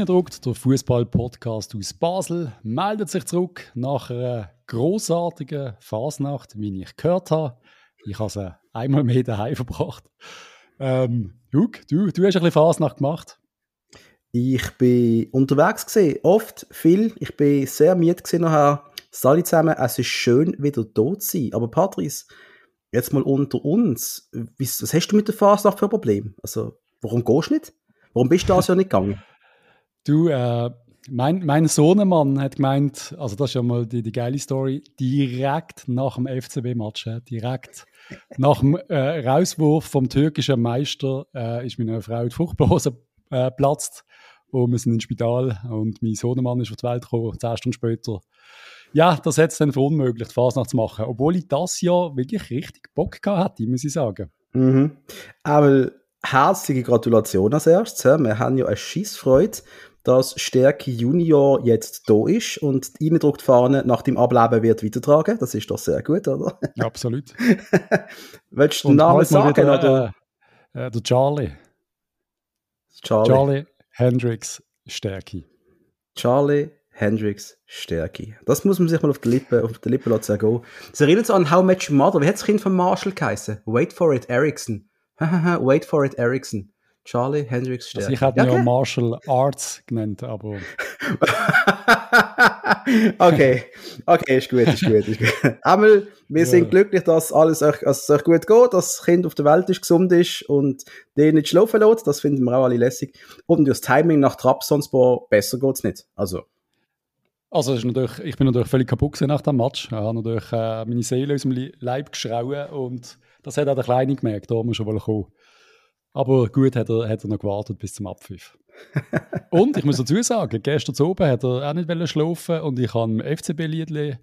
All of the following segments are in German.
Bienendruckt, der Fußball-Podcast aus Basel, meldet sich zurück nach einer großartigen Fasnacht, wie ich gehört habe. Ich habe sie einmal mehr daheim verbracht. Ähm, Hug, du, du hast ein bisschen Fasnacht gemacht. Ich bin unterwegs gesehen, oft, viel. Ich bin sehr müde gesehen nachher. Sali zusammen, es ist schön, wieder dort zu sein. Aber Patrice, jetzt mal unter uns, was hast du mit der Fasnacht für ein Problem? Also, warum gehst du nicht? Warum bist du das ja nicht gegangen? Du, äh, mein, mein Sohnemann hat gemeint, also das ist ja mal die, die geile Story, direkt nach dem FCB-Match, direkt nach dem äh, Rauswurf vom türkischen Meister äh, ist meine Frau die Fruchtblase äh, platzt und wir sind ins Spital und mein Sohnemann ist auf die Welt gekommen, zehn Stunden später. Ja, das hat es dann für unmöglich, die Fasnacht zu machen, obwohl ich das Jahr wirklich richtig Bock gehabt hätte, muss ich sagen. Mhm. Aber herzliche Gratulation als erstes. Wir haben ja eine Schissfreude, dass Stärke Junior jetzt da ist und die Eindruckfahne nach dem Ableben wird weitertragen. Das ist doch sehr gut, oder? Ja, absolut. Willst du den Namen sagen? Wieder, oder? Äh, äh, der Charlie. Charlie. Charlie Hendricks Stärke. Charlie Hendricks Stärke. Das muss man sich mal auf die Lippe, auf die Lippe lassen Das erinnert so an How Much Mother. Wie hat das Kind von Marshall geheißen? Wait for it, Ericsson. Wait for it, Ericsson. Charlie Hendricks Stärke. Also ich hätte okay. ja Martial Arts genannt, aber. okay, okay, ist gut, ist gut, ist gut. Einmal, wir ja. sind glücklich, dass alles euch, dass es euch gut geht, dass das Kind auf der Welt ist, gesund ist und den nicht schlafen lässt. Das finden wir auch alle lässig. Und das Timing nach Trabzonspor, besser geht es nicht. Also. Also ist natürlich, ich bin natürlich völlig kaputt nach dem Match. Ich habe natürlich äh, meine Seele aus dem Leib geschrauen und das hat auch der Kleine gemerkt, da muss er wohl kommen. Aber gut, hat er, hat er noch gewartet bis zum Abpfiff. und ich muss dazu sagen, gestern zu oben hat er auch nicht schlafen und ich habe ein FCB-Liedli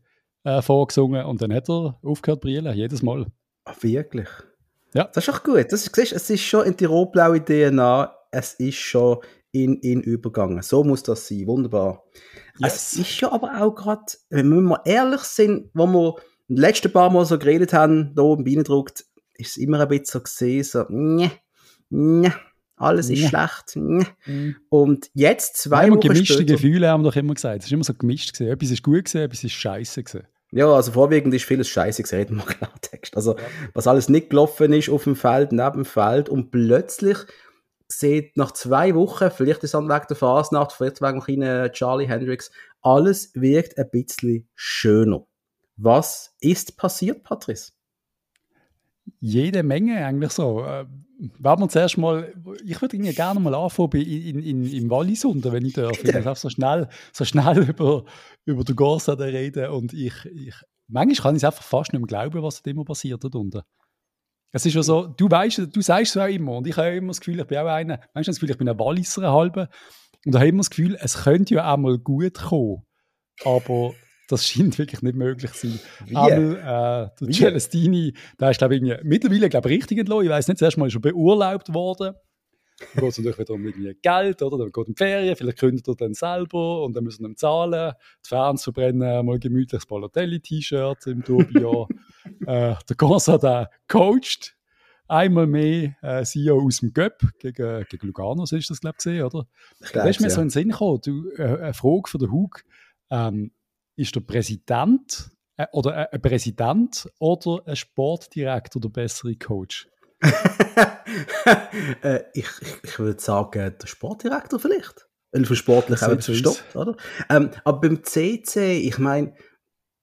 äh, vorgesungen und dann hat er aufgehört brillen, jedes Mal. Ach, wirklich? Ja. Das ist auch gut. Das, siehst, es ist schon in die rot-blaue DNA, es ist schon in ihn übergangen. So muss das sein. Wunderbar. Yes. Es ist ja aber auch gerade, wenn wir mal ehrlich sind, wo wir die letzten paar Mal so geredet haben, da oben reindruckt, ist es immer ein bisschen so gesehen, so, ne, ne, alles ist schlecht. Mhm. Und jetzt, zwei ja, Wochen gemischte später, Gefühle haben wir doch immer gesagt. Es ist immer so gemischt gewesen. Etwas ist gut gewesen, etwas ist scheiße gewesen. Ja, also vorwiegend ist vieles scheiße gewesen, reden wir Klartext. Also, was alles nicht gelaufen ist auf dem Feld, neben dem Feld und plötzlich sieht nach zwei Wochen, vielleicht ist es wegen der Fasnacht, vielleicht wegen kleinen Charlie Hendricks, alles wirkt ein bisschen schöner. Was ist passiert, Patrice? Jede Menge eigentlich so. Äh, wenn wir zuerst mal, ich würde gerne mal anfangen in, in, im Wallisunter, wenn ich darf. Ich darf so schnell, so schnell über, über den Gorsa reden und ich, ich, manchmal kann ich es einfach fast nicht mehr glauben, was da immer passiert dort unten. Es ist ja so, du weißt, du sagst es auch immer und ich habe immer das Gefühl, ich bin auch einer, manchmal das Gefühl, ich bin ein Walliser halber und da habe ich immer das Gefühl, es könnte ja auch mal gut kommen, aber das scheint wirklich nicht möglich zu sein. Wie? Einmal, äh, der Celestini, der ist, glaube ich, mittlerweile, glaube ich, richtig entlassen. Ich weiß nicht, zuerst mal ist er beurlaubt worden. Dann geht es natürlich wieder um irgendwie Geld, oder? Dann geht er in die Ferien, vielleicht gründet er dann selber und dann müssen wir ihm zahlen. Die Fans verbrennen mal gemütlich das Balotelli-T-Shirt im Tourbillon. äh, der Gonza, der coacht einmal mehr äh, CEO aus dem Göpp gegen, gegen Lugano, ist das, glaube ich, oder? Da ist mir ja. so in den Sinn gekommen, du, äh, eine Frage von der Hug. Ähm, ist der Präsident äh, oder äh, ein Präsident oder ein Sportdirektor der bessere Coach? äh, ich, ich, würde sagen, der Sportdirektor vielleicht. Weil für sportlich auch verstopft, oder? Ähm, aber beim CC, ich meine,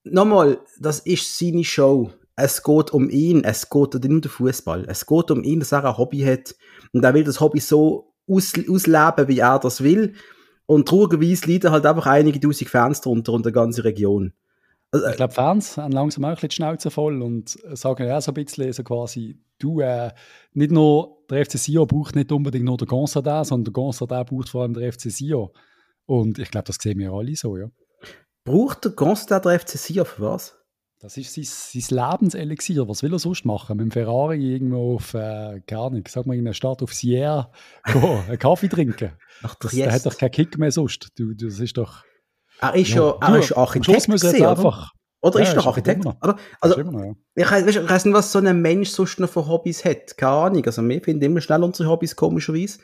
nochmal, das ist seine Show. Es geht um ihn, es geht nicht um den Fußball. Es geht um ihn, dass er ein Hobby hat. Und er will das Hobby so aus, ausleben, wie er das will. Und traurigerweise leiden halt einfach einige tausend Fans darunter und der ganze Region. Also, ich glaube, Fans haben langsam auch ein bisschen die Schnauze voll und sagen ja so ein bisschen so quasi, du, äh, nicht nur der FC Sion braucht nicht unbedingt nur der Gonzadin, sondern der Gonzadin braucht vor allem der FC Sion. Und ich glaube, das sehen wir alle so, ja. Braucht der Gonzadin der FC Sion für was? Das ist sein, sein Lebenselixier. Was will er sonst machen? Mit dem Ferrari irgendwo auf, äh, gar nicht, sag mal in der Stadt auf Sierra einen Kaffee trinken. Ach, das, der hat doch keinen Kick mehr sonst. Du, das ist doch... Er ist ja, er ist Architekt. Muss jetzt einfach, oder ja, ist doch Architekt? Oder? Also, noch, ja. ich, weiß nicht, was so ein Mensch sonst noch für Hobbys hat. Keine Ahnung. Also, wir finden immer schnell unsere Hobbys, komischerweise.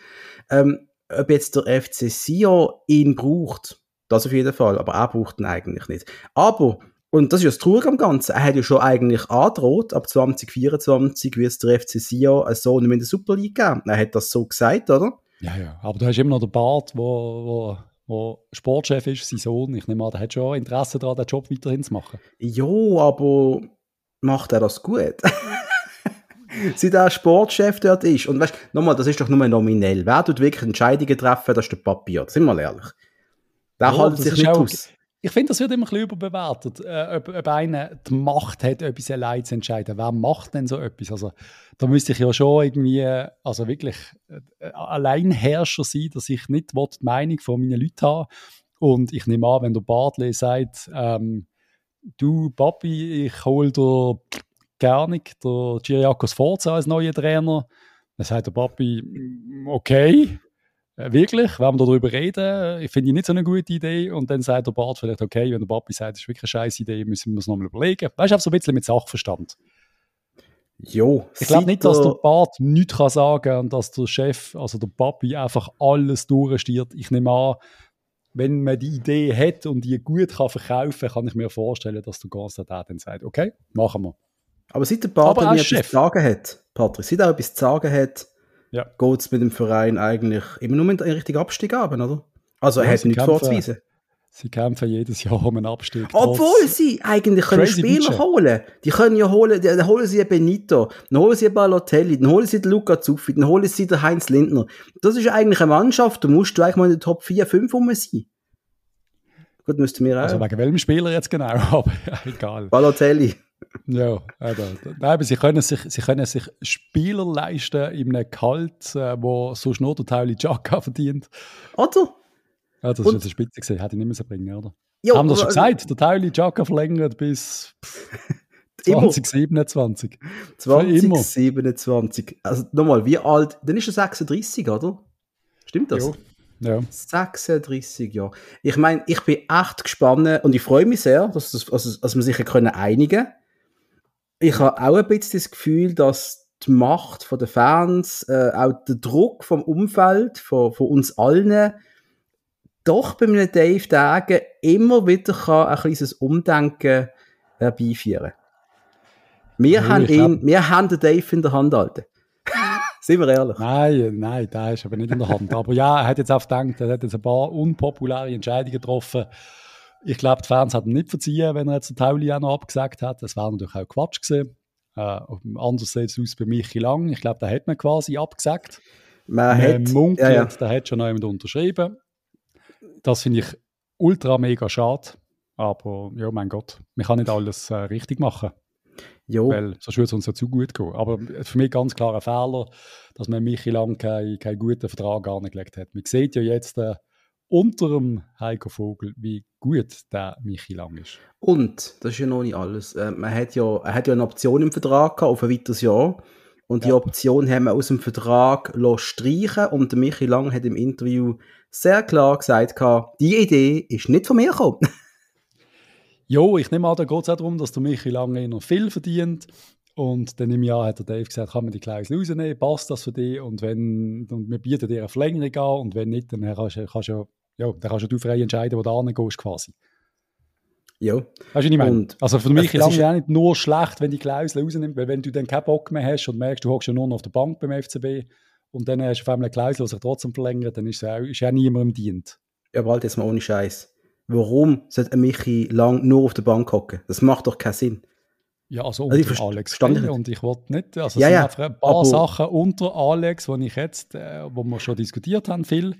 Ähm, ob jetzt der FC Sion ihn braucht, das auf jeden Fall, aber er braucht ihn eigentlich nicht. Aber, und das ist ja das Traurige am Ganzen, er hat ja schon eigentlich angedroht, ab 2024 wird es der FC Sion so nicht mehr in der Super League geben. Er hat das so gesagt, oder? Ja, ja, aber du hast immer noch den Bart, wo, wo, wo Sportchef ist, sein Sohn. Ich nehme an, der hat schon Interesse daran, den Job weiterhin zu machen. Jo, aber macht er das gut? Seit er Sportchef dort ist. Und weißt nochmal, das ist doch nur nominell. Wer tut wirklich Entscheidungen treffen, das ist der Papier. Sind wir ehrlich. Der ja, hält sich nicht auch, aus. Ich finde, das wird immer ein bisschen überbewertet, äh, ob, ob einer die Macht hat, etwas allein zu entscheiden. Wer macht denn so etwas? Also, da müsste ich ja schon irgendwie, also wirklich äh, Alleinherrscher sein, dass ich nicht will, die Meinung von meinen Leuten habe. Und ich nehme an, wenn der Bartley sagt, ähm, du Papi, ich hole dir gerne der Giriakos Forza als neuer Trainer, dann sagt der Papi, okay, wirklich, werden wir darüber reden? Ich finde ich nicht so eine gute Idee. Und dann sagt der Bart vielleicht, okay, wenn der Papi sagt, das ist wirklich eine scheiß Idee, müssen wir es nochmal überlegen. Weißt du, so ein bisschen mit Sachverstand. Jo, ich glaube nicht, dass der Bart nichts kann sagen kann und dass der Chef, also der Papi, einfach alles durchstiert. Ich nehme an, wenn man die Idee hat und die gut kann verkaufen kann, kann ich mir vorstellen, dass der Constantin dann sagt, okay, machen wir. Aber seit der Bart etwas zu sagen hat, Patrick, seit er etwas zu sagen hat, ja. geht es mit dem Verein eigentlich immer nur in Richtung Abstieg haben, oder? Also er hat nichts vorzuweisen. Sie kämpfen jedes Jahr um einen Abstieg. Obwohl sie eigentlich können Spieler Budget. holen. Die können ja holen, dann holen sie Benito, dann holen sie Balotelli, dann holen sie den Luca Zuffi, dann holen sie den Heinz Lindner. Das ist eigentlich eine Mannschaft, da musst du eigentlich mal in den Top 4, 5 rum sein. Gut, müssten wir also auch. Also wegen welchem Spieler jetzt genau, aber egal. Balotelli. Ja, also, nein, sie können sich, sie können sich Spieler leisten in einem Gehalt, äh, wo so nur der Tauli Jacka verdient. Oder? Ja, das ist jetzt eine Spitze gesehen, hätte ich nicht mehr so bringen, oder? Jo, Haben wir schon gesagt, der Tauli Jacka verlängert bis 2027. 2027. Also nochmal, wie alt? Dann ist er 36, oder? Stimmt das? Jo. Ja. 36 Jahre. Ich meine, ich bin echt gespannt und ich freue mich sehr, dass, dass, dass wir sich können einigen können ich habe auch ein bisschen das Gefühl, dass die Macht von den Fans, äh, auch der Druck vom Umfeld, von, von uns allen, doch bei einem Dave Dagen immer wieder kann ein kleines Umdenken herbeiführen wir, ja, haben ihn, glaub... wir haben den Dave in der Hand, Alter. Sind wir ehrlich? Nein, nein, der ist aber nicht in der Hand. Aber ja, er hat jetzt auch gedacht, er hat jetzt ein paar unpopuläre Entscheidungen getroffen, ich glaube, die Fans hatten nicht verziehen, wenn er jetzt den Tauli auch noch abgesagt hat. Das wäre natürlich auch Quatsch gewesen. Äh, anders sieht es aus bei Michi Lang. Ich glaube, da hat man quasi abgesagt. Man, man hat, munkelt, ja, ja. da hat schon noch jemand unterschrieben. Das finde ich ultra mega schade. Aber ja, mein Gott, man kann nicht alles äh, richtig machen. Jo. Weil sonst würde es uns ja zu gut gehen. Aber für mich ganz klar ein Fehler, dass man Michi Lang keinen kein guten Vertrag angelegt hat. Man sieht ja jetzt, äh, unter dem Heiko Vogel, wie gut der Michi Lang ist. Und, das ist ja noch nicht alles, äh, man hat ja, er hat ja eine Option im Vertrag gehabt, auf ein weiteres Jahr. Und die Option haben wir aus dem Vertrag streichen und der Michi Lang hat im Interview sehr klar gesagt, die Idee ist nicht von mir gekommen. jo, ich nehme an, da geht es auch darum, dass der Michi Lang noch viel verdient und dann im Jahr hat der Dave gesagt, kann man die Klausel rausnehmen, passt das für dich? Und wenn, und wir bieten dir eine Verlängerung an und wenn nicht, dann kannst, kannst du ja, dann kannst du frei entscheiden, wo du hingehst quasi. Ja. Weißt du, was ich meine? Also für mich ist es auch nicht nur schlecht, wenn die Klausel rausnimmt, weil wenn du dann keinen Bock mehr hast und merkst, du hockst ja nur noch auf der Bank beim FCB und dann hast du auf einmal eine Klausel, die sich trotzdem verlängert, dann ist es auch, ist auch niemandem dient. Ja, bald jetzt mal ohne Scheiß. Warum sollte Michi lang nur auf der Bank hocken? Das macht doch keinen Sinn. Ja, also unter also Alex und ich wollte nicht, also ja, ja, ein paar Sachen unter Alex, wo ich jetzt, äh, wo wir schon diskutiert haben, viel.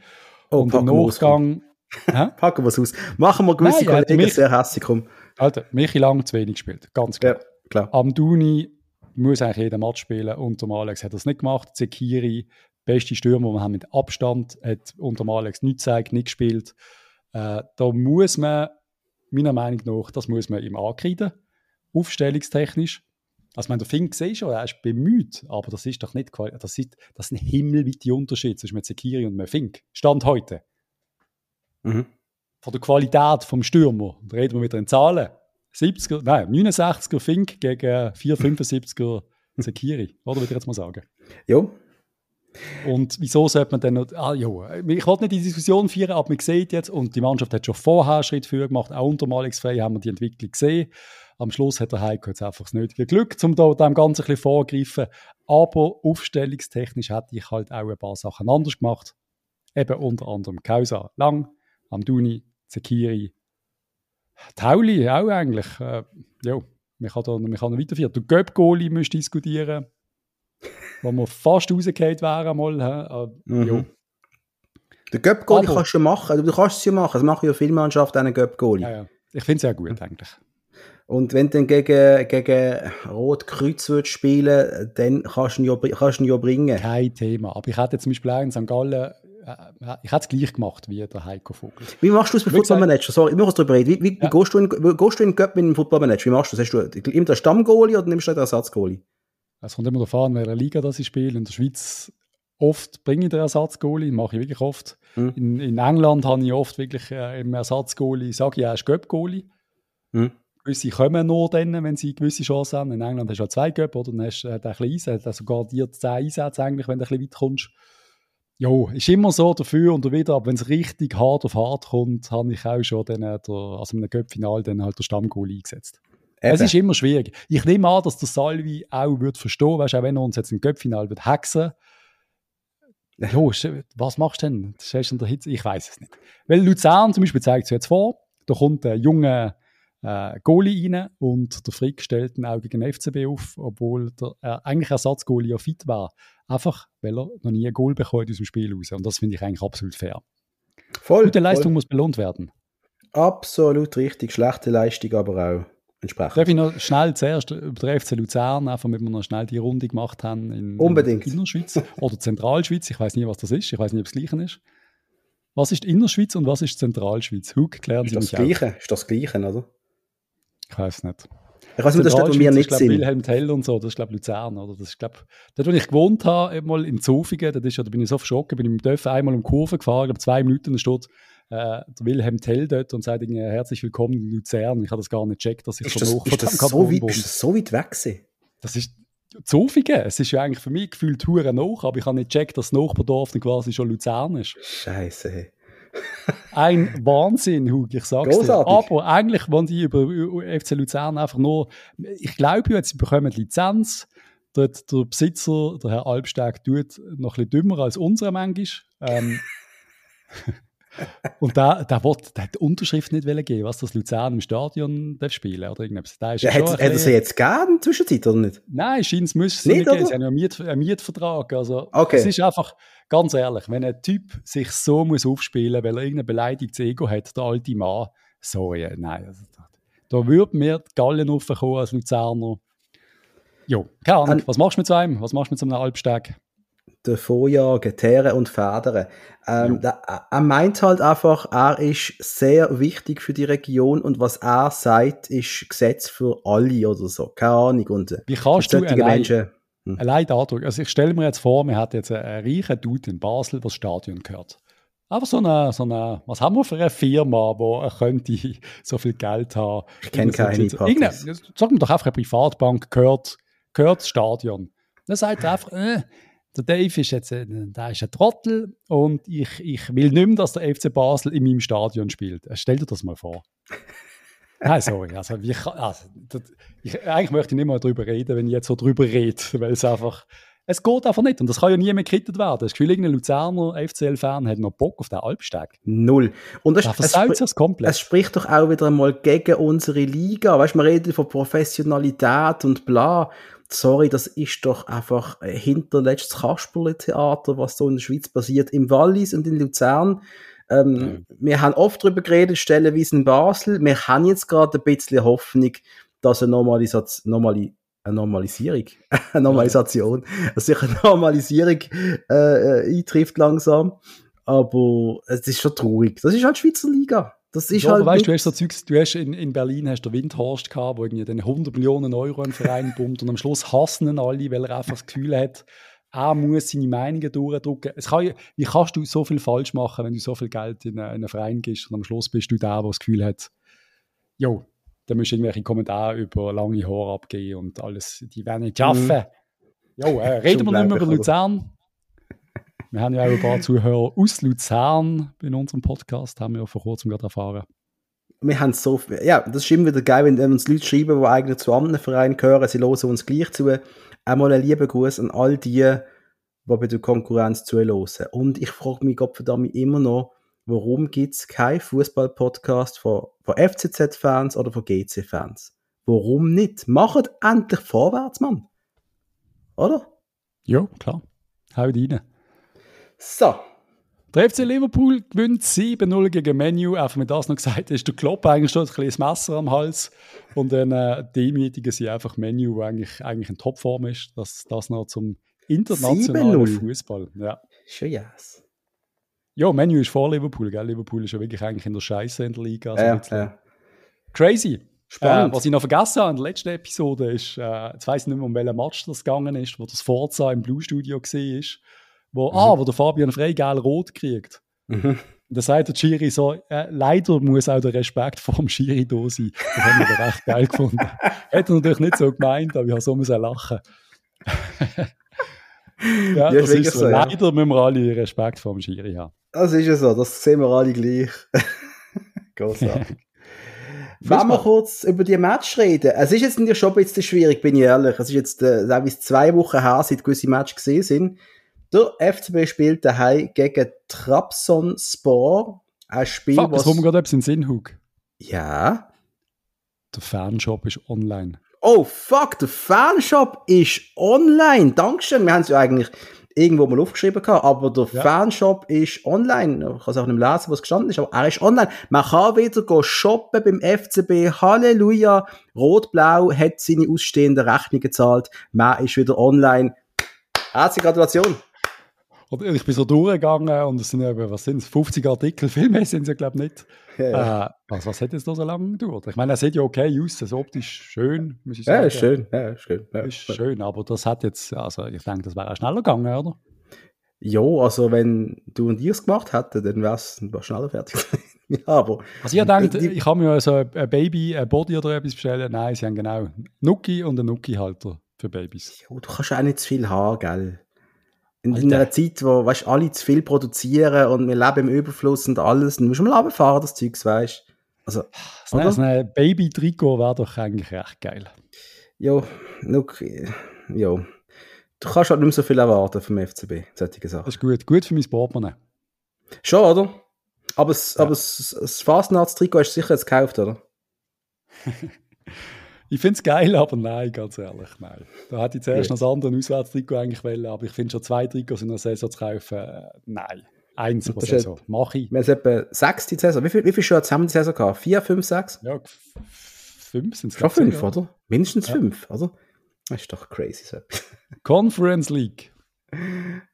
Oh, und im Nachgang... packen wir es aus. Machen wir gewisse Nein, Kollegen mich, sehr hässlich um. Alter, Michi Lang zu wenig gespielt, ganz klar. Ja, klar. Am Duni muss eigentlich jeden Match spielen, unter Alex hat er es nicht gemacht. Zekiri, beste Stürmer, wir haben mit Abstand, hat unter Alex nichts gezeigt, nicht gespielt. Äh, da muss man, meiner Meinung nach, das muss man ihm ankreiden aufstellungstechnisch. Also, meine, der Fink sehe schon, er ist bemüht, aber das ist doch nicht, das ist, das ist ein himmelweiter Unterschied zwischen Zekiri und Fink. Stand heute. Mhm. Von der Qualität vom Stürmer, da reden wir wieder in Zahlen. 70er, nein, 69er Fink gegen 475er Zekiri, oder würde ich jetzt mal sagen? Ja. Und wieso sollte man dann noch, ah, ja, ich wollte nicht die Diskussion führen, aber man sieht jetzt, und die Mannschaft hat schon vorher Schritt für gemacht, auch unter Alex Frey haben wir die Entwicklung gesehen. Am Schluss hat der Heiko jetzt einfach das nötige Glück, um da dem Ganzen ein bisschen vorgreifen. Aber aufstellungstechnisch hätte ich halt auch ein paar Sachen anders gemacht. Eben unter anderem Kausa Lang, Amduni, Zekiri, Tauli auch eigentlich. Äh, ja, man kann, noch weiterführen. Der Göpp-Goalie müsste diskutieren wo wir fast rausgefallen wären mal. Äh, mhm. ja. Der Göpp-Goalie kannst du machen, also, du kannst es ja machen, das machen ja viele Mannschaften einen Göpp-Goalie. Ja, ja. Ich finde es sehr gut eigentlich. Und wenn du dann gegen, gegen Rot-Kreuz spielen dann kannst du ihn, ja, kannst ihn ja bringen. Kein Thema. Aber ich hätte zum Beispiel auch in St. Gallen, äh, ich hätte es gleich gemacht wie der Heiko Vogel. Wie machst du es bei Football Manager? Sorry, ich muss darüber reden. Wie, wie, ja. wie gehst du in, gehst du in Göpp mit dem Football Manager? Wie machst du das? Hast du immer den Stammgoalie oder nimmst du den Ersatzgoalie? Es kommt immer darauf an, welche Liga das ich spiele. In der Schweiz oft bringe ich den Ersatzgoalie, mache ich wirklich oft. Mhm. In, in, England habe ich oft wirklich äh, im Ersatzgoalie, sage ich, er ist Göpp-Goalie. Mhm. Gewisse kommen nur dann, wenn sie gewisse Chancen haben. In England hast du ja zwei Göpp, oder? Dann hast du äh, ein bisschen Einsatz, sogar dir zehn Einsätze eigentlich, wenn du ein bisschen weit kommst. Ja, ist immer so dafür und wieder, aber wenn es richtig hart auf hart kommt, habe ich auch schon dann, äh, der, also in einem Göpp-Final dann halt der Stammgoalie eingesetzt. Eben. Es ist immer schwierig. Ich nehme an, dass der Salvi auch wird verstehen, weißt, auch wenn er uns jetzt im Göppfinal wird hexen. Jo, was machst du denn? Das ist der Hitze? Ich weiß es nicht. Weil Luzern zum Beispiel zeigt es jetzt vor, da kommt ein junger äh, Goalie rein und der Frick stellt ihn auch gegen den FCB auf, obwohl der äh, eigentlich Ersatzgoalie ja fit war. Einfach, weil er noch nie ein Goal bekommt aus dem Spiel raus. Und das finde ich eigentlich absolut fair. Voll. Gute Leistung voll. muss belohnt werden. Absolut richtig. Schlechte Leistung aber auch entsprechend. Darf ich noch schnell zuerst über den FC Luzern, einfach damit wir noch schnell die Runde gemacht haben in, Unbedingt. in Innerschweiz oder Zentralschweiz. Ich weiß nicht, was das ist. Ich weiß nicht, ob es das Gleiche ist. Was ist Innerschweiz und was ist Zentralschweiz? Hug, klären Sie mich das Gleiche? Auf. Ist das Gleiche, oder? Ich weiß nicht. Ich weiß nicht, das steht mir nicht sind. Wilhelm Tell und so, das ist glaube Luzern, oder? Das ist glaube, dort, wo ich gewohnt habe, mal in Zofingen, da, da bin ich so verschrocken, bin ich mit dem einmal um Kurve gefahren, glaube zwei Minuten, da steht äh, der Wilhelm Tell dort und sagt irgendwie, herzlich willkommen in Luzern. Ich habe das gar nicht gecheckt, dass ich ist das, ist das so weit, ist das so weit weg gewesen? Das ist Zofingen. Es ist ja eigentlich für mich gefühlt Touren nach, aber ich habe nicht gecheckt, dass das Nachbardorf dann quasi schon Luzern ist. Scheiße. Ein Wahnsinn, Hug, ich sag's Großartig. dir. Aber eigentlich wollen die über FC Luzern einfach nur, ich glaube jetzt, sie bekommen Lizenz. Dort der Besitzer, der Herr Albsteg, tut noch ein bisschen dümmer als unsere manchmal. Ähm, und da, da, wollte, der hat die Unterschrift nicht geben, was das Luzern im Stadion darf spielen oder irgendwas. Da ist ja, hat, hat er sie jetzt gegeben in der Zwischenzeit oder nicht? Nein, scheint es müsste nicht, nicht geben. Sie haben ja einen, Miet, einen Mietvertrag. Also, okay. Es ist einfach, ganz ehrlich, wenn ein Typ sich so muss aufspielen muss, weil er irgendein beleidigtes Ego hat, der alte Mann, sorry, nein. Also, da, da würde mir die Gallen raufkommen als Luzerner. Jo, keine Ahnung. Was machst du mit so einem? Was machst du mit so einem Alpsteg? Davon jagen, teeren und federn. Ähm, ja. da, er meint halt einfach, er ist sehr wichtig für die Region und was er sagt, ist Gesetz für alle oder so. Keine Ahnung. Und, Wie kannst du allein, Menschen, hm. allein dadurch, also ich stelle mir jetzt vor, wir hätten jetzt einen reichen Dude in Basel, was das Stadion gehört. Aber so eine, so eine, was haben wir für eine Firma, wo er könnte so viel Geld haben? Ich kenne keine Partys. Sagen wir doch einfach, eine Privatbank gehört, gehört das Stadion. Dann sagt er einfach, äh, der Dave ist jetzt ein, der ist ein Trottel und ich, ich will nicht mehr, dass der FC Basel in meinem Stadion spielt. Äh, stell dir das mal vor. Nein, sorry. Also, ich, also, das, ich, eigentlich möchte ich nicht mal darüber reden, wenn ich jetzt so darüber rede, weil es einfach, es geht einfach nicht. Und das kann ja nie mehr gekittet werden. Das Gefühl, irgendein Luzerner FCL-Fan hat noch Bock auf den Alpsteg. Null. Und das, ja, es, es, komplett. es spricht doch auch wieder einmal gegen unsere Liga. Weißt du, man redet von Professionalität und bla sorry, das ist doch einfach hinterletztes Kasperle-Theater, was so in der Schweiz passiert, im Wallis und in Luzern. Ähm, mhm. Wir haben oft darüber geredet, stellenweise in Basel. Wir haben jetzt gerade ein bisschen Hoffnung, dass eine, Normalisat Normali eine Normalisierung, eine Normalisation, sich eine Normalisierung äh, äh, eintrifft langsam. Aber es ist schon traurig. Das ist halt Schweizer Liga. Das ist ja, halt weißt, du hast so Zeugs, du hast in, in Berlin hast der Windhorst gehabt, wo irgendwie 100 Millionen Euro in den Verein pumpt und am Schluss hassen ihn alle, weil er einfach das Gefühl hat, er muss seine Meinungen durchdrücken. Es kann, wie kannst du so viel falsch machen, wenn du so viel Geld in, in einen Verein gibst und am Schluss bist du der, der das Gefühl hat, jo, da musst du irgendwelche Kommentare über lange Haare abgeben und alles, die werden nicht schaffen. Mhm. Jo, äh, reden wir nicht mehr über Luzern. Wir haben ja auch ein paar Zuhörer aus Luzern in unserem Podcast, haben wir vor kurzem gerade erfahren. Wir haben so viel, ja, das ist immer wieder geil, wenn uns Leute schreiben, die eigentlich zu anderen Vereinen gehören, sie hören uns gleich zu. Einmal einen lieben Gruß an all die, die bei der Konkurrenz zuhören. Und ich frage mich Gott verdammt immer noch, warum gibt es keinen Fußball-Podcast von, von FCZ-Fans oder von GC-Fans? Warum nicht? Macht endlich vorwärts, Mann. Oder? Ja, klar. Haut rein. So. Der FC Liverpool gewinnt 7-0 gegen Menu. Einfach mit das noch gesagt, ist der Klopp eigentlich schon ein kleines Messer am Hals. Und dann äh, demütigen sie einfach Menu, wo eigentlich, eigentlich in Topform ist. dass das noch zum internationalen Fußball. Ja. Schon yes. Ja, Menu ist vor Liverpool, gell? Liverpool ist ja wirklich eigentlich in der Scheiße in der Liga. Also ja, ja. Crazy. Spannend. Äh, was ich noch vergessen habe in der letzten Episode ist, äh, jetzt weiss ich nicht mehr, um welchen Match das gegangen ist, wo das Forza im Blue Studio war, wo, mhm. ah, wo der Fabian Frey geil rot kriegt. Mhm. Und da sagt der Schiri so, äh, leider muss auch der Respekt vor dem Schiri da sein. Das haben wir recht geil gefunden. Hätte natürlich nicht so gemeint, aber ich habe so müssen lachen. ja, ja, das ist so. Ja. Leider müssen wir alle Respekt vor dem Schiri haben. Das ist ja so, das sehen wir alle gleich. Großartig. Wenn wir kurz über die Match reden. Es ist jetzt schon ein bisschen schwierig, bin ich ehrlich. Es ist jetzt äh, zwei Wochen her, seit gewisse Matches gesehen sind. Der FCB spielt daheim gegen Trabzonspor. Ein Spiel, Fuck, was... Das gerade etwas in Sinn, Hug. Ja? Der Fanshop ist online. Oh, fuck, der Fanshop ist online. Dankeschön. Wir haben es ja eigentlich irgendwo mal aufgeschrieben gehabt, aber der ja. Fanshop ist online. Ich kann es auch nicht lesen, was gestanden ist, aber er ist online. Man kann wieder go shoppen beim FCB. Halleluja. Rot-Blau hat seine ausstehenden Rechnungen gezahlt. Man ist wieder online. Herzliche Gratulation. Ich bin so durchgegangen und es sind eben, was sind es, 50 Artikel, viel mehr sind es ja, glaube ich, nicht. Ja. Äh, was, was hat jetzt da so lange gedauert? Ich meine, er sieht ja okay aus, das optisch schön, muss ich sagen. Ja, ist schön, ja, ist schön. Ja. Ist schön, aber das hat jetzt, also ich denke, das wäre auch schneller gegangen, oder? Ja, also wenn du und ich es gemacht hätten, dann wäre es schneller fertig. ja, aber... Also ihr denkt, ich habe mir so ein Baby, ein Body oder etwas bestellen. Nein, sie haben genau Nuki und einen Nuki-Halter für Babys. Ja, du kannst auch nicht zu viel haben, gell? In, in einer Zeit, wo weißt, alle zu viel produzieren und wir leben im Überfluss und alles, dann musst du mal runterfahren, das Zeugs, weißt also, so also ein Baby-Trikot wäre doch eigentlich recht geil. Ja, look, ja. Du kannst halt nicht mehr so viel erwarten vom FCB, solche Sachen. Das ist gut, gut für mein Portemonnaie. Schon, oder? Aber, das, ja. aber das Fastnachts-Trikot hast du sicher jetzt gekauft, oder? Ich finde es geil, aber nein, ganz ehrlich, nein. Da hätte ich zuerst noch das andere Auswärtstrikot eigentlich wollen, aber ich finde schon zwei Trikots in der Saison zu kaufen, äh, nein. Eins pro Saison, mache ich. Wir haben etwa sechs die Saison. Wie viele wie viel Shirts haben die Saison gehabt? Vier, fünf, sechs? Ja, fünf sind es. Schon fünf, oder? Mindestens ja. fünf, oder? Das ist doch crazy. So. Conference League.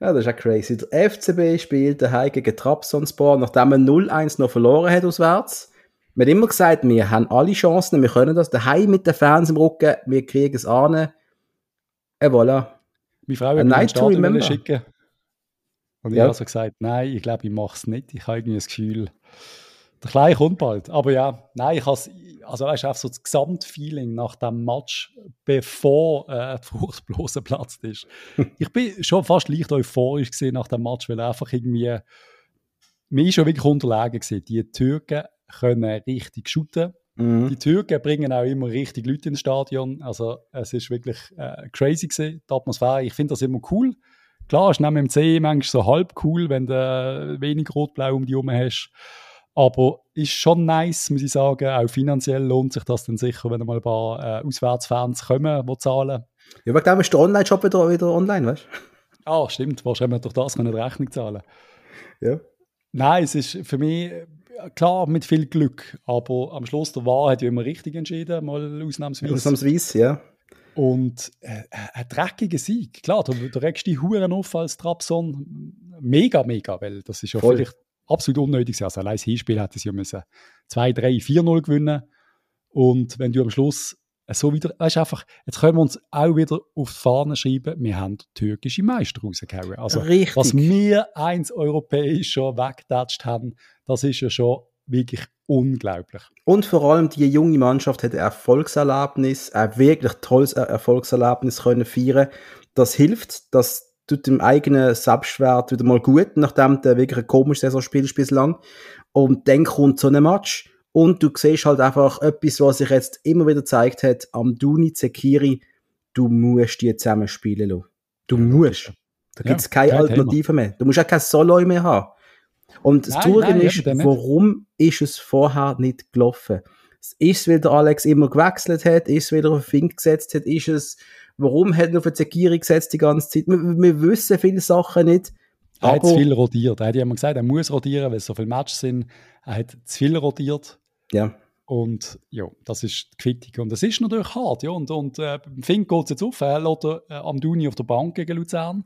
Ja, das ist auch crazy. Der FCB spielt daheim gegen Trabzonspor, nachdem er 0-1 noch verloren hat auswärts wir haben immer gesagt, wir haben alle Chancen, wir können das. Daheim mit den Fans im Rücken, wir kriegen es an. Et voilà. Meine Frau hat mir Stadion schicken. Und ich ja. habe also gesagt, nein, ich glaube, ich mache es nicht. Ich habe irgendwie das Gefühl, der Kleine kommt bald. Aber ja, nein, ich habe also weißt du, so das Gesamtfeeling nach dem Match, bevor äh, die Fruchtblase platzt ist. ich bin schon fast leicht euphorisch gesehen nach dem Match, weil einfach irgendwie mir ist schon wirklich unterlegen gewesen. Die Türken können richtig shooten. Mhm. Die Türken bringen auch immer richtig Leute ins Stadion. Also es ist wirklich äh, crazy gewesen, die Atmosphäre. Ich finde das immer cool. Klar, ist neben dem C manchmal so halb cool, wenn du wenig Rot-Blau um die herum hast. Aber ist schon nice, muss ich sagen. Auch finanziell lohnt sich das dann sicher, wenn mal ein paar äh, Auswärtsfans kommen, die zahlen. Ja, wegen dem ist der Online-Shop wieder, wieder online, weißt du? Ah, stimmt. Wahrscheinlich durch das können die Rechnung zahlen. Ja. Nein, es ist für mich klar, mit viel Glück, aber am Schluss der Wahl hat ja immer richtig entschieden, mal ausnahmsweise. Ausnahmsweise, ja. Und äh, ein dreckiger Sieg. Klar, du, du regst die Huren auf als Trabson. Mega, mega, weil das ist ja Voll. vielleicht absolut unnötig. Also allein das Hinspiel hätte sie ja müssen 2, 3, 4-0 gewinnen. Und wenn du am Schluss so wieder, weißt einfach, jetzt können wir uns auch wieder auf die Fahne schreiben, wir haben türkische Meister rausgehauen. Also, Richtig. was wir eins europäisch schon weggetatscht haben, das ist ja schon wirklich unglaublich. Und vor allem die junge Mannschaft hat ein Erfolgserlebnis, ein wirklich tolles Erfolgserlebnis können feiern. Das hilft, dass tut dem eigenen Selbstwert wieder mal gut, nachdem du wirklich ein komisches Saison spielst bislang. Und dann kommt so ein Match und du siehst halt einfach etwas, was sich jetzt immer wieder gezeigt hat, am Duni Zekiri, du musst die zusammen spielen lassen. Du musst. Da gibt es keine Alternative mehr. Du musst auch kein Solo mehr haben. Und das Touren ist, warum ist es vorher nicht gelaufen? Ist es, weil der Alex immer gewechselt hat? Ist es, weil er auf Fink gesetzt hat? Ist es, warum hat er auf Zekiri gesetzt die ganze Zeit? Wir, wir wissen viele Sachen nicht. Er hat zu viel rotiert. Er hat ja immer gesagt, er muss rotieren, weil es so viele Matches sind. Er hat zu viel rotiert. Ja. Und ja, das ist die Kritik. Und es ist natürlich hart. Ja. Und, und äh, Fink geht es jetzt auf. Er lässt äh, am Duni auf der Bank gegen Luzern.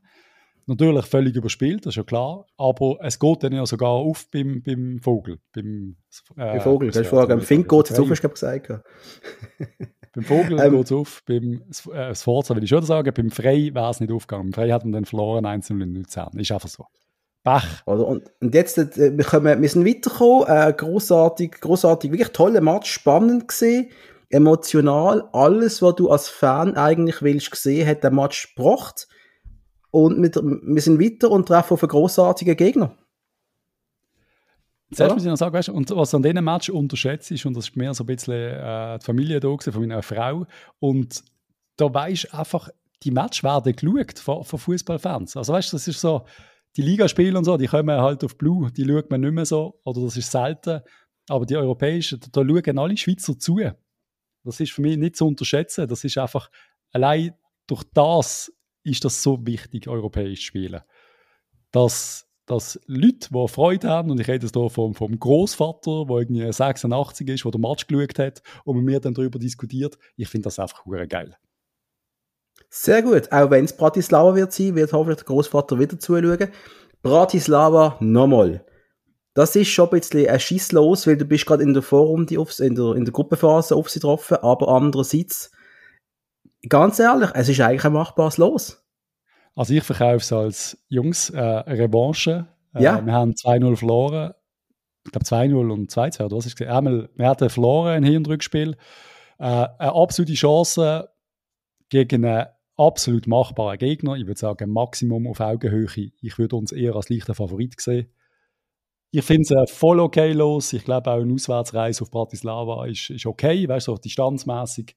Natürlich völlig überspielt, das ist ja klar. Aber es geht dann ja sogar auf beim, beim Vogel. Beim, äh, beim Vogel, kannst du fragen. Beim Fink geht es auf, hast du gesagt. beim Vogel ähm, geht es auf. Beim äh, Sforza will ich schon sagen. Beim Frei wäre es nicht aufgegangen. Beim Frei hat man dann verloren, einzeln in Luzern. Ist einfach so. Bach. Oder? Und, und jetzt, äh, wir, kommen, wir sind weitergekommen, äh, großartig, großartig, wirklich toller Match, spannend gesehen, emotional, alles, was du als Fan eigentlich willst gesehen, hat der Match gebracht. Und mit, wir sind weiter und treffen auf einen großartigen Gegner. Zuerst muss ich noch sagen, weißt, und was an diesem Match unterschätzt ist, und das ist mehr so ein bisschen äh, die Familie da von meiner Frau, und da du einfach, die Match werden geschaut von, von Fußballfans. Also weißt du, das ist so, die Ligaspiele und so, die kommen halt auf Blue, die schaut man nicht mehr so, oder das ist selten. Aber die europäischen, da schauen alle Schweizer zu. Das ist für mich nicht zu unterschätzen. Das ist einfach, allein durch das ist das so wichtig, europäisch zu spielen. Dass, dass Leute, die Freude haben, und ich rede jetzt hier vom, vom Großvater, der irgendwie 86 ist, der den Match geschaut hat und mit mir dann darüber diskutiert, ich finde das einfach geil. Sehr gut. Auch wenn es Bratislava wird sein, wird hoffentlich der Großvater wieder zuschauen. Bratislava nochmal. Das ist schon ein bisschen ein Schiss los, weil du bist gerade in der Vorrunde, auf, in, der, in der Gruppenphase auf sie getroffen, aber andererseits, ganz ehrlich, es ist eigentlich ein machbares Los. Also ich verkaufe es als Jungs äh, Revanche. Äh, ja. Wir haben 2-0 verloren. Ich glaube 2-0 und 2-2, oder was ist Einmal, wir hatten verloren im Hin- und Rückspiel. Äh, eine absolute Chance gegen einen absolut machbaren Gegner. Ich würde sagen, Maximum auf Augenhöhe. Ich würde uns eher als leichter Favorit sehen. Ich finde es äh, voll okay los. Ich glaube, auch eine Auswärtsreise auf Bratislava ist, ist okay, weißt du, so distanzmäßig.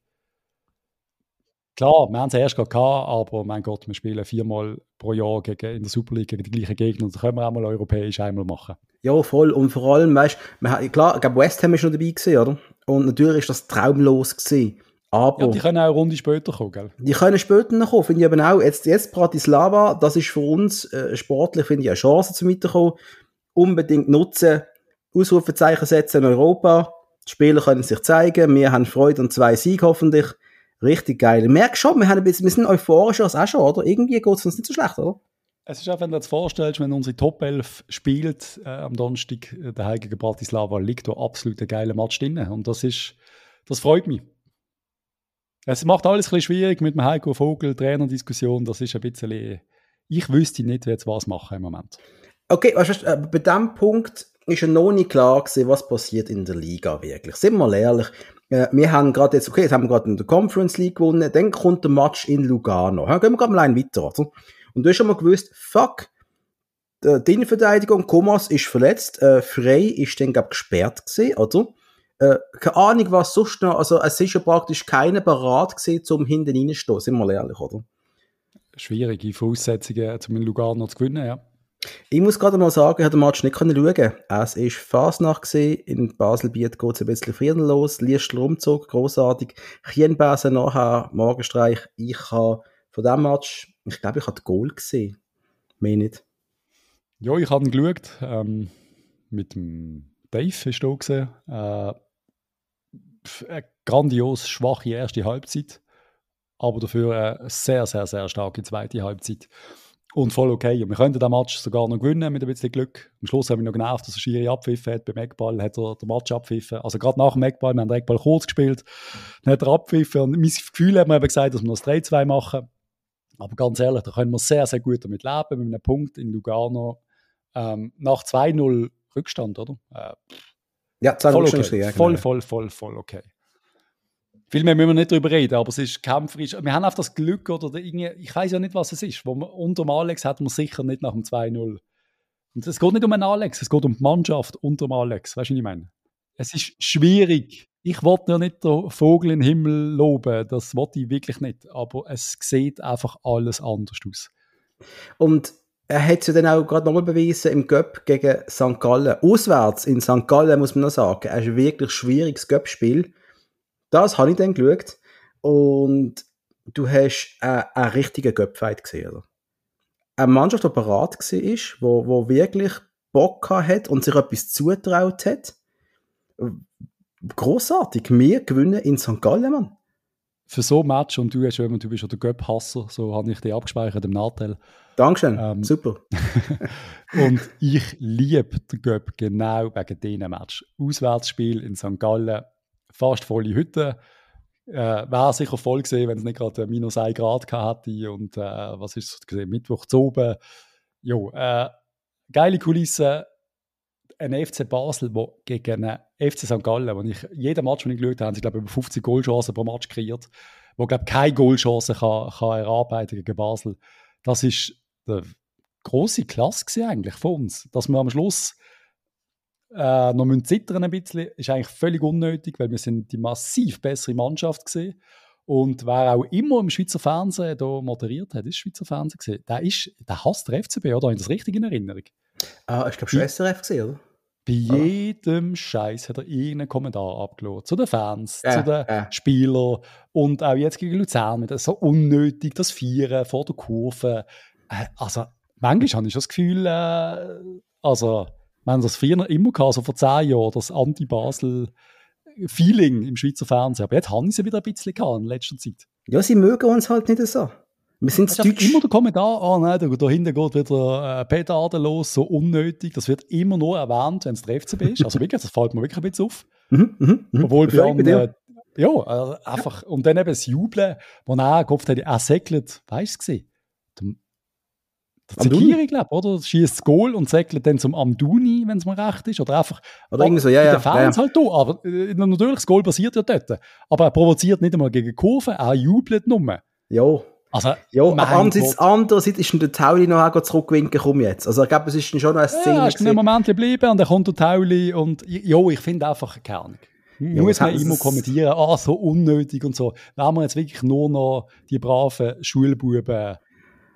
Klar, wir haben es erst gehabt, aber mein Gott, wir spielen viermal pro Jahr gegen, in der Super League gegen die gleichen Gegner. Da können wir auch mal europäisch einmal machen. Ja, voll. Und vor allem, weißt du, klar, ich glaube, West Ham ist noch dabei gewesen, oder? Und natürlich ist das traumlos gewesen. Aber ja, die können auch eine Runde später kommen, gell? Die können später noch kommen, finde ich eben auch. Jetzt, jetzt Bratislava, das ist für uns äh, sportlich, finde ich, eine Chance zum Weiterkommen. Unbedingt nutzen, Ausrufezeichen setzen in Europa. Die Spieler können sich zeigen, wir haben Freude und zwei Siege hoffentlich. Richtig geil. Merke schon, wir, haben ein bisschen, wir sind euphorischer als auch schon, oder? Irgendwie geht es uns nicht so schlecht, oder? Es ist auch, wenn du dir das vorstellst, wenn unsere Top 11 spielt äh, am Donnerstag, äh, der heilige Bratislava, liegt da absolut ein geiler Match drin. Und das ist, das freut mich. Es macht alles ein bisschen schwierig mit dem Heiko Vogel, Trainerdiskussion. Das ist ein bisschen. Ich wüsste nicht, wie jetzt was machen im Moment. Okay, weißt du, äh, bei diesem Punkt ist ja noch nicht klar gewesen, was passiert in der Liga wirklich. Sind wir ehrlich. Äh, wir haben gerade jetzt, okay, jetzt haben wir gerade in der Conference League gewonnen, dann kommt der Match in Lugano. Gehen wir gerade mal ein weiter, oder? Und du hast schon mal gewusst, fuck, die Innenverteidigung, Komas ist verletzt, äh, Frey ist dann, glaube gesperrt gewesen, oder? Äh, keine Ahnung, was sonst noch, also es ist ja praktisch keiner bereit gewesen, zum hinten reinzustehen, sind wir mal ehrlich, oder? Schwierige Voraussetzungen, um in Lugano zu gewinnen, ja. Ich muss gerade mal sagen, ich habe den Match nicht schauen können. Es war Fasnacht, in Baselbiet geht es ein bisschen Frieden los, Liestl Umzug, großartig. Chienbase nachher, Morgenstreich. Ich habe von diesem Match, ich glaube, ich habe das Goal gesehen. Mehr nicht. Ja, ich habe ihn geschaut. Ähm, mit dem Dave ist da gesehen. Äh, eine grandios schwache erste Halbzeit, aber dafür eine sehr, sehr, sehr starke zweite Halbzeit. Und voll okay. Und wir könnten den Match sogar noch gewinnen mit ein bisschen Glück. Am Schluss haben wir noch genervt, dass er Schiri abpfiffen hat. Beim Eckball hat er den Match abpfiffen. Also gerade nach dem Eckball, wir haben den Eckball kurz gespielt, dann hat er abpfiffen. Und mein Gefühl hat mir eben gesagt, dass wir noch das 3-2 machen. Aber ganz ehrlich, da können wir sehr, sehr gut damit leben, mit einem Punkt in Lugano. Ähm, nach 2-0 Rückstand, oder? Äh, ja, 2-0 voll, okay. okay. voll, voll, voll, voll okay. Viel mehr müssen wir nicht darüber reden, aber es ist kämpferisch. Wir haben einfach das Glück, oder ich weiß ja nicht, was es ist. Wo man, unter dem Alex hat man sicher nicht nach dem 2-0. Und es geht nicht um einen Alex, es geht um die Mannschaft unter dem Alex. Weißt du, was ich meine? Es ist schwierig. Ich wollte ja nicht den Vogel im Himmel loben, das wollte ich wirklich nicht. Aber es sieht einfach alles anders aus. Und er hat es ja dann auch gerade nochmal bewiesen im Göpp gegen St. Gallen. Auswärts in St. Gallen muss man noch sagen, es ist ein wirklich schwieriges Göpp-Spiel. Das habe ich dann geschaut. Und du hast einen, einen richtigen Göpp-Fight gesehen. Oder? Eine Mannschaft, die bereit war, wo, wo wirklich Bock hat und sich etwas zutraut hat. Großartig. Wir gewinnen in St. Gallen, Mann. Für so ein Match und du, hast, du bist ja der Göpp-Hasser, so habe ich dich abgespeichert im Nachteil. Dankeschön, ähm, super. und ich liebe den Göpp genau wegen diesem Match. Auswärtsspiel in St. Gallen, fast volle Hütte. Äh, Wäre sicher voll gesehen, wenn es nicht gerade minus 1 Grad hatte und äh, was ist es gesehen, Mittwoch zu oben. Jo, äh, geile Kulisse. Ein FC Basel, wo gegen einen FC St. Gallen, wo ich jeden Match, den ich geschaut habe, haben sie glaube über 50 Goalchancen pro Match kreiert, wo glaube keine Goalchance kann, kann erarbeiten gegen Basel. Das ist eine große Klasse eigentlich von uns, dass wir am Schluss äh, noch müssen zittern ein bisschen, ist eigentlich völlig unnötig, weil wir sind die massiv bessere Mannschaft gesehen. Und wer auch immer im Schweizer Fernsehen da moderiert hat, ist Schweizer Fernsehen gesehen. Der, ist, der hasst der FCB, oder? Habe ich das richtig in Erinnerung? Ah, ich glaube schon SRF gesehen, oder? Bei jedem Scheiß hat er irgendeinen Kommentar abgelassen. Zu den Fans, äh, zu den äh. Spielern und auch jetzt gegen Luzern. Mit so unnötig, das Vieren vor der Kurve. Also, manchmal habe ich das Gefühl, äh, also, wir haben das früher immer gehabt, so vor zehn Jahren, das Anti-Basel-Feeling im Schweizer Fernsehen. Aber jetzt haben sie wieder ein bisschen gehabt in letzter Zeit. Ja, sie mögen uns halt nicht so. Wir sind das ist immer der Kommentar, oh nein, da, da hinten geht wieder äh, Petarde los, so unnötig. Das wird immer nur erwähnt, wenn es der FCB ist. Also wirklich, das fällt mir wirklich ein bisschen auf. Mhm, mhm, mhm. Obwohl bei anderen, ja, also einfach, und dann eben das Jubeln, wo er gehofft hat, er segelt, weißt du gesehen? Zakiri, glaube oder? Schießt das Goal und segelt dann zum Amduni, wenn es mir recht ist. Oder einfach. Oder irgendwie so, ja, ja. Der Fans ja, halt da. Aber äh, natürlich, das Goal passiert ja dort. Aber er provoziert nicht einmal gegen Kurven, er jubelt nur. Ja. Also, ja, aber andererseits, andererseits ist der Tauli noch auch zurückgewinken, komm jetzt. Also ich glaube, es ist schon noch eine Szene. Ja, ist ein Moment geblieben und dann kommt der Tauli und ja, ich finde einfach keine Ahnung. Ja, muss man immer kommentieren, ah, so unnötig und so. Da haben wir jetzt wirklich nur noch die braven Schulbuben.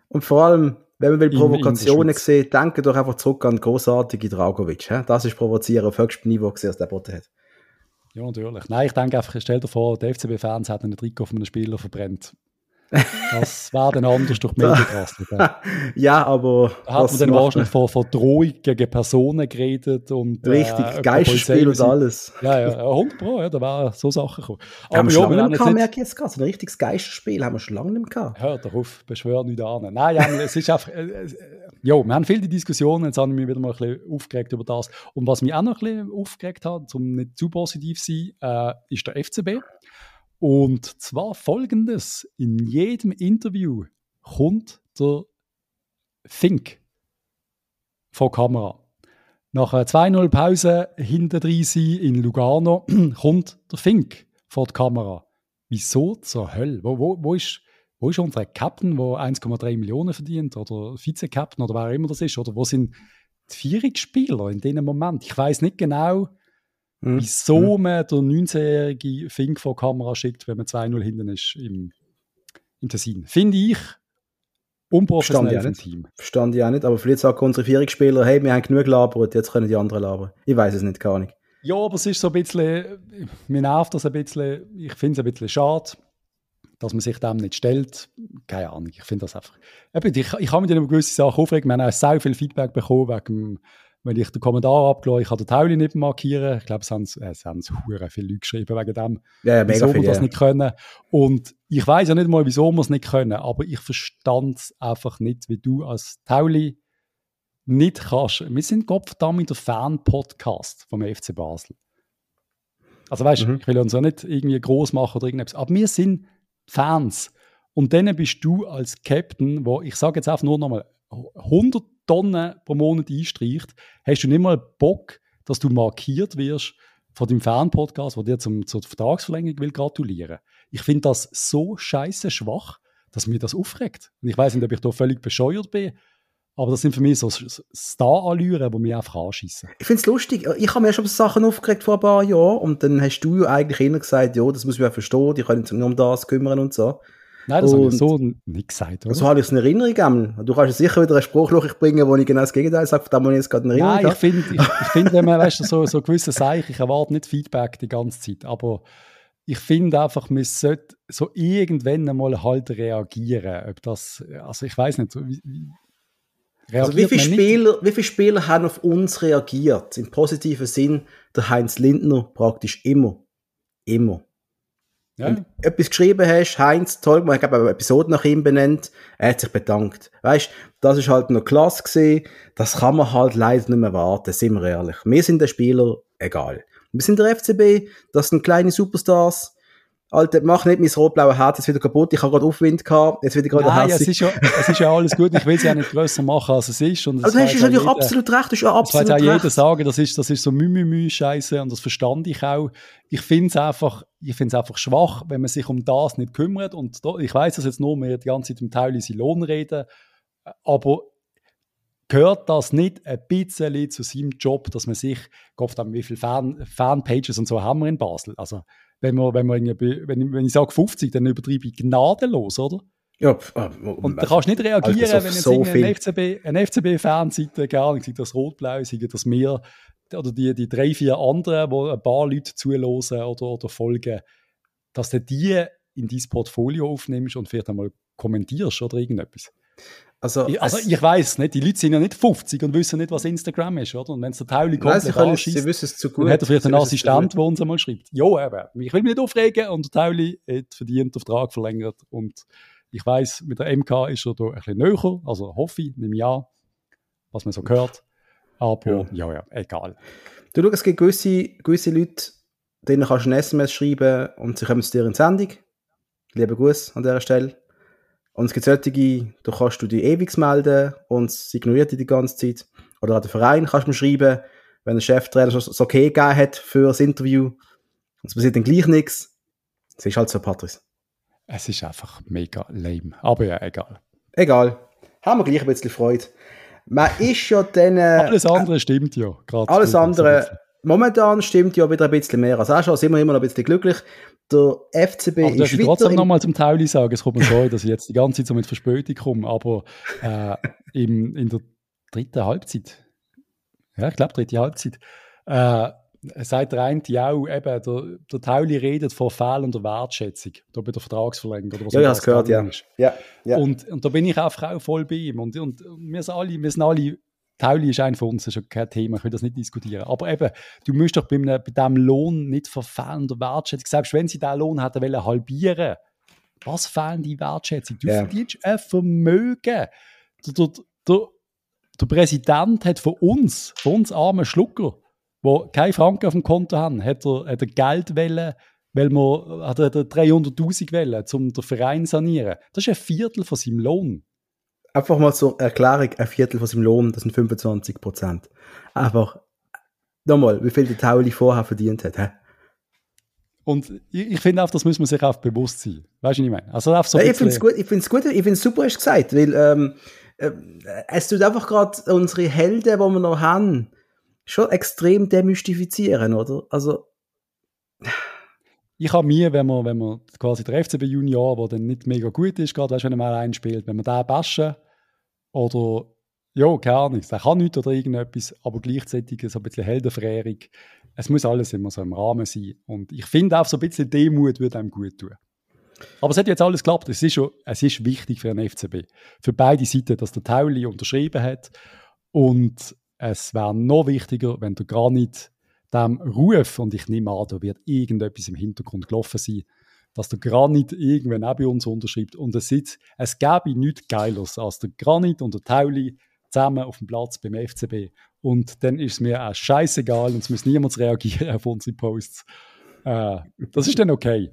Und vor allem, wenn man will Provokationen sieht, denke doch einfach zurück an großartige Dragovic. He? Das ist Provozieren auf höchstem Niveau, was der Bote hat. Ja, natürlich. Nein, ich denke einfach, stell dir vor, der FCB-Fans hat einen Trikot von einem Spieler verbrennt. Das wäre dann anders durch die Medien gerastet. ja, aber. Da hat man dann wahrscheinlich von, von Drohung gegen Personen geredet und. Richtig, äh, Geistspiel und alles. Ja, ja, 100 Pro, ja, da wären so Sachen gekommen. Aber haben wir schon lange nicht merke ich jetzt gerade. So ein richtiges Geisterspiel haben wir schon lange nicht mehr gehabt. Hör doch auf, beschwör nicht an. Nein, ja, es ist einfach. Äh, äh, ja, wir haben viele Diskussionen, jetzt habe ich mich wieder mal ein bisschen aufgeregt über das. Und was mich auch noch ein bisschen aufgeregt hat, um nicht zu positiv zu sein, äh, ist der FCB. Und zwar folgendes: In jedem Interview kommt der Fink vor Kamera. Nach einer 2-0 Pause hinter sein in Lugano kommt der Fink vor die Kamera. Wieso zur Hölle? Wo, wo, wo, ist, wo ist unser Captain, der 1,3 Millionen verdient? Oder Vize-Captain oder wer immer das ist? Oder wo sind die Vierungsspieler in diesem Moment? Ich weiß nicht genau. Wieso mhm. man den 19-jährigen Fink vor Kamera schickt, wenn man 2-0 hinten ist im, im Tessin. Finde ich unprofessionell vom Team. Verstand ich auch nicht, aber vielleicht sagen unsere Vierungsspieler, hey, wir haben genug gelabert, jetzt können die anderen labern. Ich weiß es nicht, gar nicht. Ja, aber es ist so ein bisschen, mir nervt das ein bisschen, ich finde es ein bisschen schade, dass man sich dem nicht stellt. Keine Ahnung, ich finde das einfach. Ich, ich habe mit über gewisse Sachen aufregen. Wir haben auch sehr viel Feedback bekommen wegen wenn ich den Kommentar abgelassen ich kann den Tauli nicht markieren. Ich glaube, es haben, äh, es haben hure viele Leute geschrieben wegen dem, ja, wieso wir das ja. nicht können. Und ich weiß ja nicht mal, wieso wir es nicht können, aber ich verstand es einfach nicht, wie du als Tauli nicht kannst. Wir sind Gottverdammt der Fan-Podcast vom FC Basel. Also weißt du, mhm. ich will uns ja nicht irgendwie groß machen oder irgendetwas, aber wir sind Fans. Und dann bist du als Captain, wo ich sage jetzt einfach nur nochmal 100 Tonnen pro Monat einstreicht, hast du nicht mal Bock, dass du markiert wirst von deinem Fan-Podcast, der dir zum, zur Vertragsverlängerung will gratulieren. Ich finde das so scheiße schwach, dass mir das aufregt. Und ich weiß nicht, ob ich da völlig bescheuert bin, aber das sind für mich so Star-Allüren, die mich einfach anschießen. Ich finde es lustig. Ich habe mir schon Sachen aufgeregt vor ein paar Jahren und dann hast du ja eigentlich immer gesagt, ja, das muss man ja verstehen, die können sich nur um das kümmern und so. Nein, das habe ich so nicht gesagt. Oder? So habe ich es in Erinnerung. Du kannst sicher wieder ein Spruchloch bringen, wo ich genau das Gegenteil sage, von dem, was ich jetzt gerade in Erinnerung Nein, ich finde, ich, ich find, wenn man weißt, so, so gewisse Zeichen, ich erwarte nicht Feedback die ganze Zeit, aber ich finde einfach, man sollte so irgendwann einmal halt reagieren. Ob das, also ich weiß nicht, wie, wie, also wie viele, Spieler, wie viele Spieler haben auf uns reagiert? Im positiven Sinn, der Heinz Lindner praktisch immer. Immer. Ja. Du etwas geschrieben hast, Heinz, toll, ich habe eine Episode nach ihm benannt, er hat sich bedankt. Weißt, das ist halt noch klasse gewesen, das kann man halt leider nicht mehr warten, sind wir ehrlich. Wir sind der Spieler, egal. Wir sind der FCB, das sind kleine Superstars, Alter, mach nicht mein rot-blaue Herz jetzt wieder kaputt. Ich habe gerade Aufwind gehabt, jetzt wieder gerade Nein, es ist, ja, es ist ja alles gut. Ich will es ja nicht grösser machen, als es ist. Und Aber du hast natürlich jeder, absolut recht. Du hast ja absolut recht. Das auch jeder sagen, das ist, das ist so Mü-Mü-Mü-Scheiße und das verstand ich auch. Ich finde es einfach, ich finde es einfach schwach, wenn man sich um das nicht kümmert. Und da, ich weiß, dass jetzt nur mehr die ganze Zeit um Teile Lohn reden, aber gehört das nicht ein bisschen zu seinem Job, dass man sich, Gott, wie viele Fan, Fanpages und so haben wir in Basel? Also, wenn, man, wenn, man wenn, ich, wenn ich sage 50, dann übertreibe ich gnadenlos, oder? Ja, äh, und da kannst du nicht reagieren, wenn jetzt so ein FCB, ein FCB-Fanseite, gar nicht, sei das Rot-Blau, sei das mir, oder die, die drei, vier anderen, wo ein paar Leute zuhören oder, oder folgen, dass du die in dein Portfolio aufnimmst und vielleicht einmal kommentierst oder irgendetwas. Also, ich, also ich weiß nicht, die Leute sind ja nicht 50 und wissen nicht, was Instagram ist, oder? Und wenn es der Tauli kommt, sie, können, sie wissen es zu gut. Dann hat er vielleicht einen Assistent, der uns einmal schreibt. Ja, aber ich will mich nicht aufregen und der Tauli hat verdient den Vertrag verlängert und ich weiß, mit der MK ist er da ein bisschen näher, also hoffe ich, nehme ich an, was man so hört. Aber ja, ja, ja egal. Du schau, es gibt gewisse, gewisse Leute, denen kannst du ein SMS schreiben und sie kommen zu dir in die Sendung. Liebe Gruß an dieser Stelle. Und es gibt solche, da kannst du dich ewig melden und es ignoriert dich die ganze Zeit. Oder an den Verein kannst du mir schreiben, wenn der Cheftrainer schon das okay gegeben hat für das Interview und es passiert dann gleich nichts. Es ist halt so, Patrice. Es ist einfach mega lame. Aber ja, egal. Egal. Haben wir gleich ein bisschen Freude. Man ist ja dann... Äh, alles andere stimmt ja. Alles andere... Momentan stimmt ja wieder ein bisschen mehr als auch schon. Sind wir immer noch ein bisschen glücklich der FCB aber ist ich trotzdem nochmal zum Tauli sagen, es kommt mir so, dass ich jetzt die ganze Zeit so mit Verspätung komme, aber äh, im, in der dritten Halbzeit, ja, ich glaube, dritte Halbzeit, äh, sagt der eine auch, eben, der, der Tauli redet von fehlender Wertschätzung, da bei der Vertragsverlängerung. Oder was ja, ich habe es gehört, ja. ja, ja. Und, und da bin ich einfach auch voll bei ihm. Und, und wir, sind alle, wir sind alle Tauli ist ein von uns, das ist ja kein Thema, ich will das nicht diskutieren. Aber eben, du musst doch bei, einem, bei diesem Lohn nicht verfehlen der Wertschätzung. Selbst wenn sie diesen Lohn hätten wollen halbieren, was fehlen die Wertschätzung? Du yeah. verdienst ein Vermögen. Der, der, der, der, Präsident hat von uns, von uns armen Schlucker, die keine Franken auf dem Konto haben, hat er, hat er Geld wollen, weil man hat er 300'000 wollen, um den Verein zu sanieren. Das ist ein Viertel von seinem Lohn. Einfach mal zur Erklärung, ein Viertel von seinem Lohn, das sind 25 Prozent. Einfach, nochmal, wie viel der Tauli vorher verdient hat. Hä? Und ich, ich finde auch, das muss man sich auch bewusst sein. Weißt du, was ich meine? Also so ja, ich finde es gut, ich finde es gut, ich finde es super, hast du gesagt, weil ähm, äh, es tut einfach gerade unsere Helden, die wir noch haben, schon extrem demystifizieren, oder? Also ich habe mir, wenn man, wenn man quasi der FCB Junior, der dann nicht mega gut ist, gerade wenn er mal einspielt, wenn man den bashen oder ja, keine Ahnung, er kann nichts oder irgendetwas, aber gleichzeitig so ein bisschen Heldenverehrung. Es muss alles immer so im Rahmen sein. Und ich finde auch so ein bisschen Demut würde einem gut tun. Aber es hat jetzt alles geklappt. Es ist, schon, es ist wichtig für den FCB. Für beide Seiten, dass der Tauli unterschrieben hat. Und es wäre noch wichtiger, wenn der Granit dem Ruf, und ich nehme an, da wird irgendetwas im Hintergrund gelaufen sein, dass der Granit irgendwann auch bei uns unterschreibt. Und es, ist, es gäbe nichts Geiles als der Granit und der Tauli zusammen auf dem Platz beim FCB. Und dann ist es mir auch scheißegal und es muss niemand reagieren auf unsere Posts. Äh, das ist dann okay.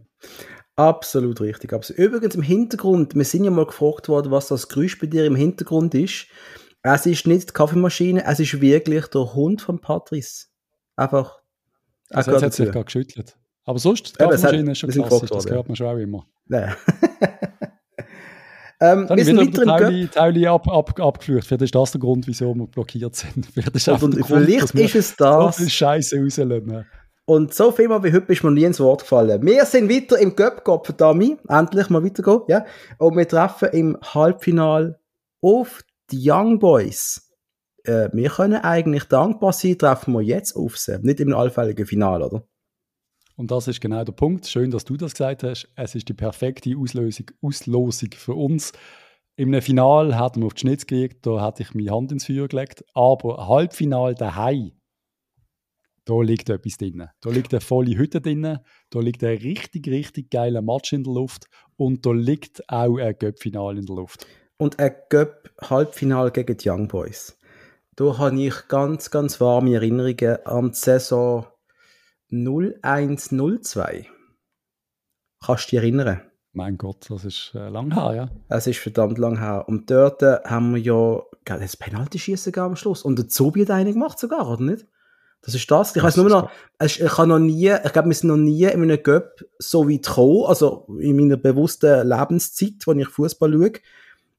Absolut richtig. Übrigens im Hintergrund, wir sind ja mal gefragt worden, was das Geräusch bei dir im Hintergrund ist. Es ist nicht die Kaffeemaschine, es ist wirklich der Hund von Patrice. Einfach Das hat sich gerade geschüttelt. Aber sonst, die Kaffeemaschine ist schon klassisch, das hört man schon auch immer. Ja. ähm, wir sind wieder Tauli, Tauli ab, ab, abgeflucht. Vielleicht ist das der Grund, wieso wir blockiert sind. Vielleicht ist, und, und Grund, vielleicht ist es das. So viel Scheiße rauslassen. Und so viel mal wie heute ist mir nie ins Wort gefallen. Wir sind weiter im Göpp-Gop, verdammt. Endlich mal weitergehen, ja. Und wir treffen im Halbfinal auf die Young Boys. Äh, wir können eigentlich dankbar sein, treffen wir jetzt auf sie. Nicht im allfälligen Final, oder? Und das ist genau der Punkt. Schön, dass du das gesagt hast. Es ist die perfekte Auslösung, Auslosung für uns. Im Final hatten wir auf die Schnitz gelegt, da hatte ich meine Hand ins Feuer gelegt. Aber Halbfinal daheim, da liegt etwas drin. Da liegt eine volle Hütte drin, da liegt ein richtig, richtig geiler Match in der Luft und da liegt auch ein Göpp-Final in der Luft. Und ein Göpp-Halbfinal gegen die Young Boys. Da habe ich ganz, ganz warme Erinnerungen an die Saison 0102. Kannst du dich erinnern? Mein Gott, das ist äh, lang her, ja. Es ist verdammt lang her. Und dort haben wir ja das Penalty-Schießen am Schluss. Und der Zobi hat einen gemacht sogar, oder nicht? Das ist das. Ich weiß nur noch, ich, ich habe noch nie, ich glaube, wir sind noch nie in einem Göpp so weit gekommen, also in meiner bewussten Lebenszeit, wo ich Fußball schaue.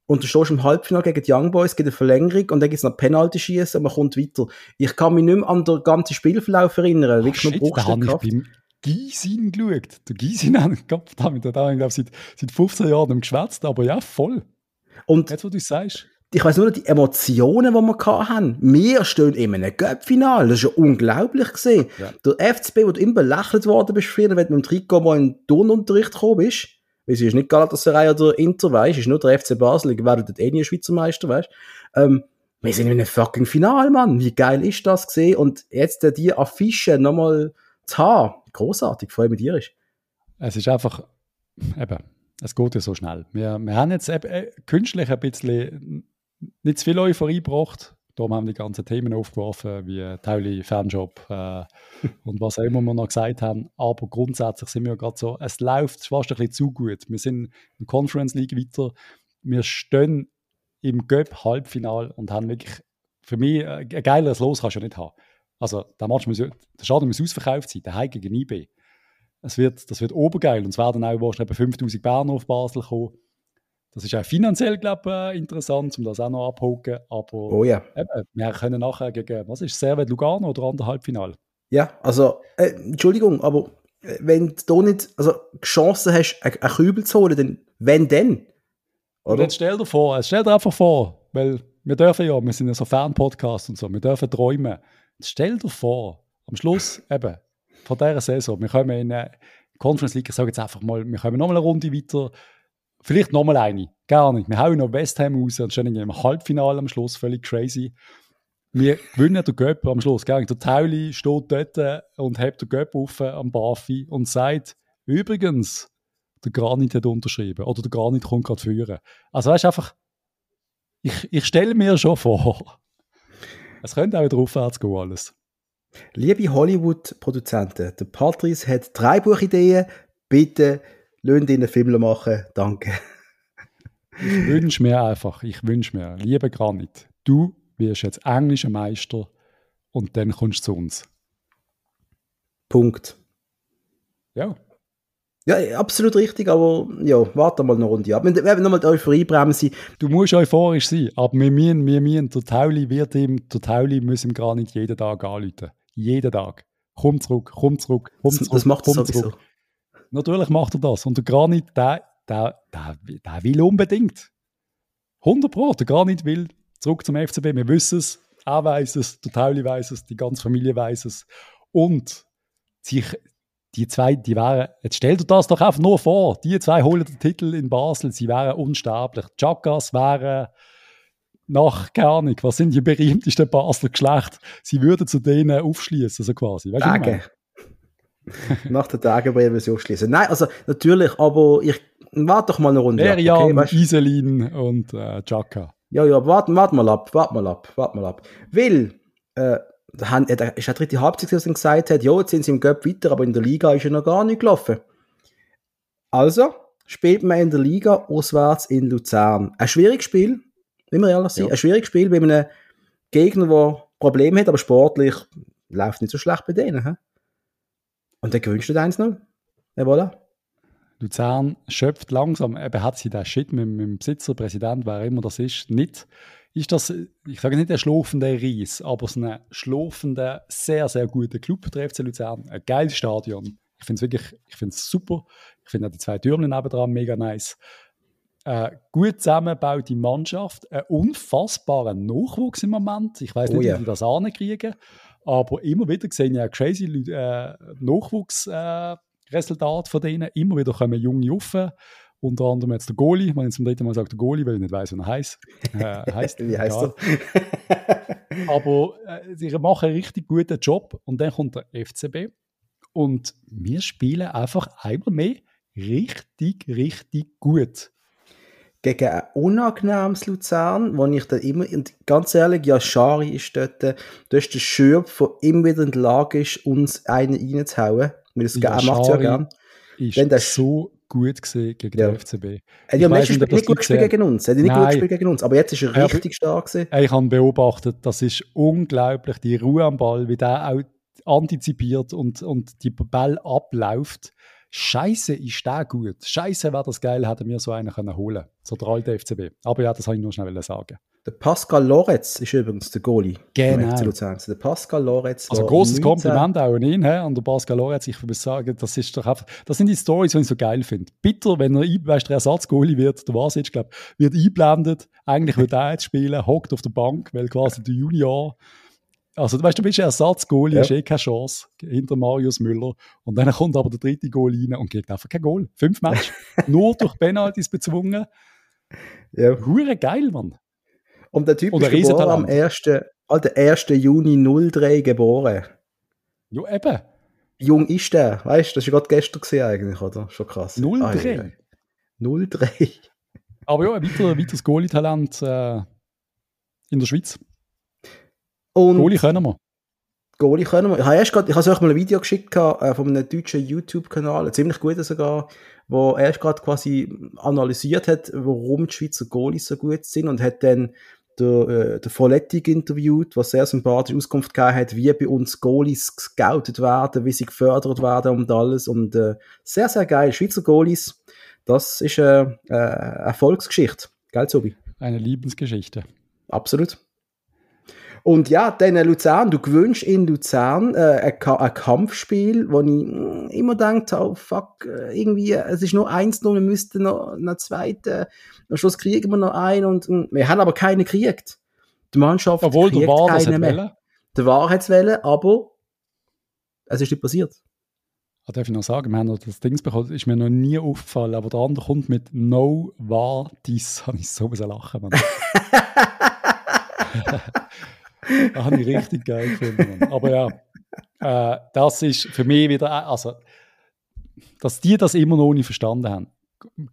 Und du stehst im Halbfinale gegen die Young Boys, gibt eine Verlängerung und dann gibt es noch Penalty schießen und man kommt weiter. Ich kann mich nicht mehr an den ganzen Spielverlauf erinnern. Ach, wirklich shit, nur da habe ich beim Gysin geschaut. Der Gysin hat, Gott, damit hat ich glaube, seit, seit 15 Jahren geschwätzt, aber ja, voll. Und Jetzt, wo du es sagst ich weiß nur die Emotionen, die wir hatten. Wir stehen in einem Göpp-Final. Das ist ja unglaublich gesehen. Ja. Der FCB, wo du immer belächelt worden bist, früher, wenn du mit dem Trikot mal in den Turnunterricht gekommen bist. Weil es ist nicht Galatasaray oder Inter, weißt, ist nur der FC Basel, ich werde dort eh nie Schweizer Meister, weißt. Ähm, wir sind in einem fucking Final, Mann. Wie geil ist das gesehen? Und jetzt äh, die Affische nochmal zu haben. Großartig, vor allem mit dir ist. Es ist einfach, eben, es geht ja so schnell. Wir, wir haben jetzt eben, äh, künstlich ein bisschen nicht zu viel Euphorie gebracht. Darum haben die ganzen Themen aufgeworfen, wie Tauli, Fanjob äh, und was auch immer wir noch gesagt haben. Aber grundsätzlich sind wir gerade so, es läuft fast ein bisschen zu gut. Wir sind in der Conference League weiter. Wir stehen im Göpp-Halbfinal und haben wirklich, für mich, äh, ein geileres Los kannst du nicht haben. Also, der Match muss, der Schaden muss ausverkauft sein, der Heim gegen IB. Es wird, das wird obergeil und es werden auch wahrscheinlich 5000 Berner auf Basel kommen. Das ist auch finanziell, glaube ich, äh, interessant, um das auch noch abzuholen. Aber oh ja. eben, wir können nachher gegen, was ist Servet Lugano oder an Halbfinale? Ja, also, äh, Entschuldigung, aber äh, wenn du nicht also, Chancen hast, einen Kübel zu holen, dann wenn denn? Oder? Und jetzt stell dir vor, stell dir einfach vor, weil wir dürfen ja, wir sind ja so Fan-Podcast und so, wir dürfen träumen. Jetzt stell dir vor, am Schluss eben, von dieser Saison, wir kommen in eine Conference League, ich sage jetzt einfach mal, wir kommen nochmal eine Runde weiter, Vielleicht nochmal eine. Gar nicht. Wir hauen noch West Ham raus und stehen im Halbfinale am Schluss. Völlig crazy. Wir gewinnen den Göpp am Schluss. Gell? Der Tauli steht dort und hebt den Göpp auf am Bafi und sagt, übrigens, der Granit hat unterschrieben. Oder der Granit kommt gerade führen. Also weißt du, einfach, ich, ich stelle mir schon vor, es könnte auch wieder aufwärts gehen alles. Liebe Hollywood-Produzenten, der Patrice hat drei Buchideen. Bitte Lasst ihn einen Film machen, danke. ich wünsche mir einfach, ich wünsche mir, lieber Granit, du wirst jetzt englischer Meister und dann kommst du zu uns. Punkt. Ja. Ja, absolut richtig, aber ja, warte mal eine Runde ab. Wir werden nochmal die Euphoriebremse. Du musst euphorisch sein, aber wir müssen, wir müssen, der Tauli wird ihm, der Tauli muss ihm gar nicht jeden Tag anrufen. Jeden Tag. Komm zurück, komm zurück, komm zurück. Das, macht komm sowieso. Zurück. Natürlich macht er das. Und der Granit, der, der, der, der will unbedingt. 100 Pro, der Granit will zurück zum FCB. Wir wissen es, er weiß es, der Tauli weiß es, die ganze Familie weiß es. Und sich, die zwei, die wären, jetzt stell dir das doch einfach nur vor, die zwei holen den Titel in Basel, sie wären unsterblich. Chakas wären nach, keine Ahnung, was sind die berühmtesten Basler Geschlechter? Sie würden zu denen aufschließen, so quasi. Weißt Tage. Nach der Tagebrevversion schließen. Nein, also natürlich, aber ich warte doch mal eine Runde. Merian, okay, Iselin und äh, Jaka. Ja, ja, warte wart mal ab, warte mal ab, warte mal ab. Weil, äh, äh ist der dritte Halbzeit, was er gesagt hat, ja, jetzt sind sie im Göpp weiter, aber in der Liga ist er noch gar nicht gelaufen. Also, spielt man in der Liga auswärts in Luzern. Ein schwieriges Spiel, wie wir ehrlich sind, ja. ein schwieriges Spiel bei einem Gegner, der Probleme hat, aber sportlich läuft nicht so schlecht bei denen. He? Und dann gewünscht du eins noch? Ja, voilà. Luzern schöpft langsam, eben hat sie den Shit mit, mit dem Besitzer, Präsident, wer immer das ist, nicht. Ist das, ich sage nicht der schlafende Ries, aber so ein schlafender, sehr, sehr guter Club, der FC Luzern. Ein geiles Stadion. Ich finde es wirklich, ich finde es super. Ich finde auch die zwei Türme nebendran mega nice. Äh, gut zusammengebaute Mannschaft, ein unfassbarer Nachwuchs im Moment. Ich weiß oh, nicht, yeah. wie die das ankriegen, aber immer wieder sehe ich auch crazy äh, Nachwuchsresultate äh, von denen. Immer wieder kommen junge rauf. Unter anderem jetzt der Goalie. Man zum dritten Mal sagt der Goalie, weil ich nicht weiß, wie er heißt. Äh, heißt wie heißt er? aber äh, sie machen einen richtig guten Job. Und dann kommt der FCB. Und wir spielen einfach einmal mehr richtig, richtig gut gegen ein unangenehmes Luzern, wo ich dann immer, und ganz ehrlich, ja, Schari ist dort, du hast den Schürb, der immer wieder in der Lage ist, uns einen reinzuhauen. Weil das ja, macht ja gern. Ist Wenn das so gut gesehen gegen ja. den FCB. Er hat ja meistens nicht gut gespielt gegen uns. Er hat nicht gut gespielt gegen uns, aber jetzt ist er richtig ja, stark gewesen. Ich habe beobachtet, das ist unglaublich, die Ruhe am Ball, wie der auch antizipiert und, und die Ball abläuft. Scheiße, ist der gut. Scheiße, wäre das geil, hätte mir so einen können holen So der alte FCB. Aber ja, das habe ich nur schnell sagen. Der Pascal Loretz ist übrigens der Goalie. Genau. Der Pascal Loretz. Also großes Kompliment auch an ihn, he? an der Pascal Loretz. Ich würde sagen, das ist doch einfach, das sind die Stories, die ich so geil finde. Bitter, wenn er, weißt, der Ersatzgoalie wird, der was jetzt, glaube wird eingeblendet. Eigentlich wird er jetzt spielen, hockt auf der Bank, weil quasi der Junior also, du weißt, du bist ein Ersatzgoalie, ja. hast eh keine Chance hinter Marius Müller. Und dann kommt aber der dritte Goal rein und kriegt einfach kein Goal. Fünf Matches. Nur durch Penalties bezwungen. Ja. Hure geil, Mann. Und der Typ Oder ist geboren am 1. Alter, 1. Juni 03 geboren. Ja, eben. Jung ist der, weißt du, das war gerade gestern gesehen eigentlich, oder? Schon krass. 03. 03. Aber ja, ein weiter, weiteres Goalie-Talent äh, in der Schweiz. Und Goalie können wir. Goalie können wir. Ich habe, erst grad, ich habe euch mal ein Video geschickt äh, von einem deutschen YouTube-Kanal, ziemlich gut sogar, wo er erst gerade quasi analysiert hat, warum die Schweizer Goalies so gut sind und hat dann der, äh, der Follettig interviewt, was sehr sympathisch Auskunft gegeben hat, wie bei uns Goalies gescoutet werden, wie sie gefördert werden und alles. Und äh, sehr, sehr geil. Schweizer Goalies, das ist eine äh, äh, Erfolgsgeschichte. Geil, Sobi? Eine Liebensgeschichte. Absolut. Und ja, dann Luzern, du gewünschst in Luzern äh, ein, ein, Kampfspiel, wo ich mm, immer denke, oh fuck, äh, irgendwie, es ist nur eins, nur wir müssten noch einen zweiten, am Schluss kriegen wir noch einen und, und wir haben aber keinen gekriegt. Die Mannschaft Obwohl, kriegt war keinen mehr. Der war es aber es ist nicht passiert. Ja, darf ich noch sagen, wir haben noch das Ding bekommen, ist mir noch nie aufgefallen, aber der andere kommt mit No war dies, habe ich so lachen, Mann. das habe ich richtig geil gefunden. Aber ja, äh, das ist für mich wieder, also, dass die das immer noch nicht verstanden haben.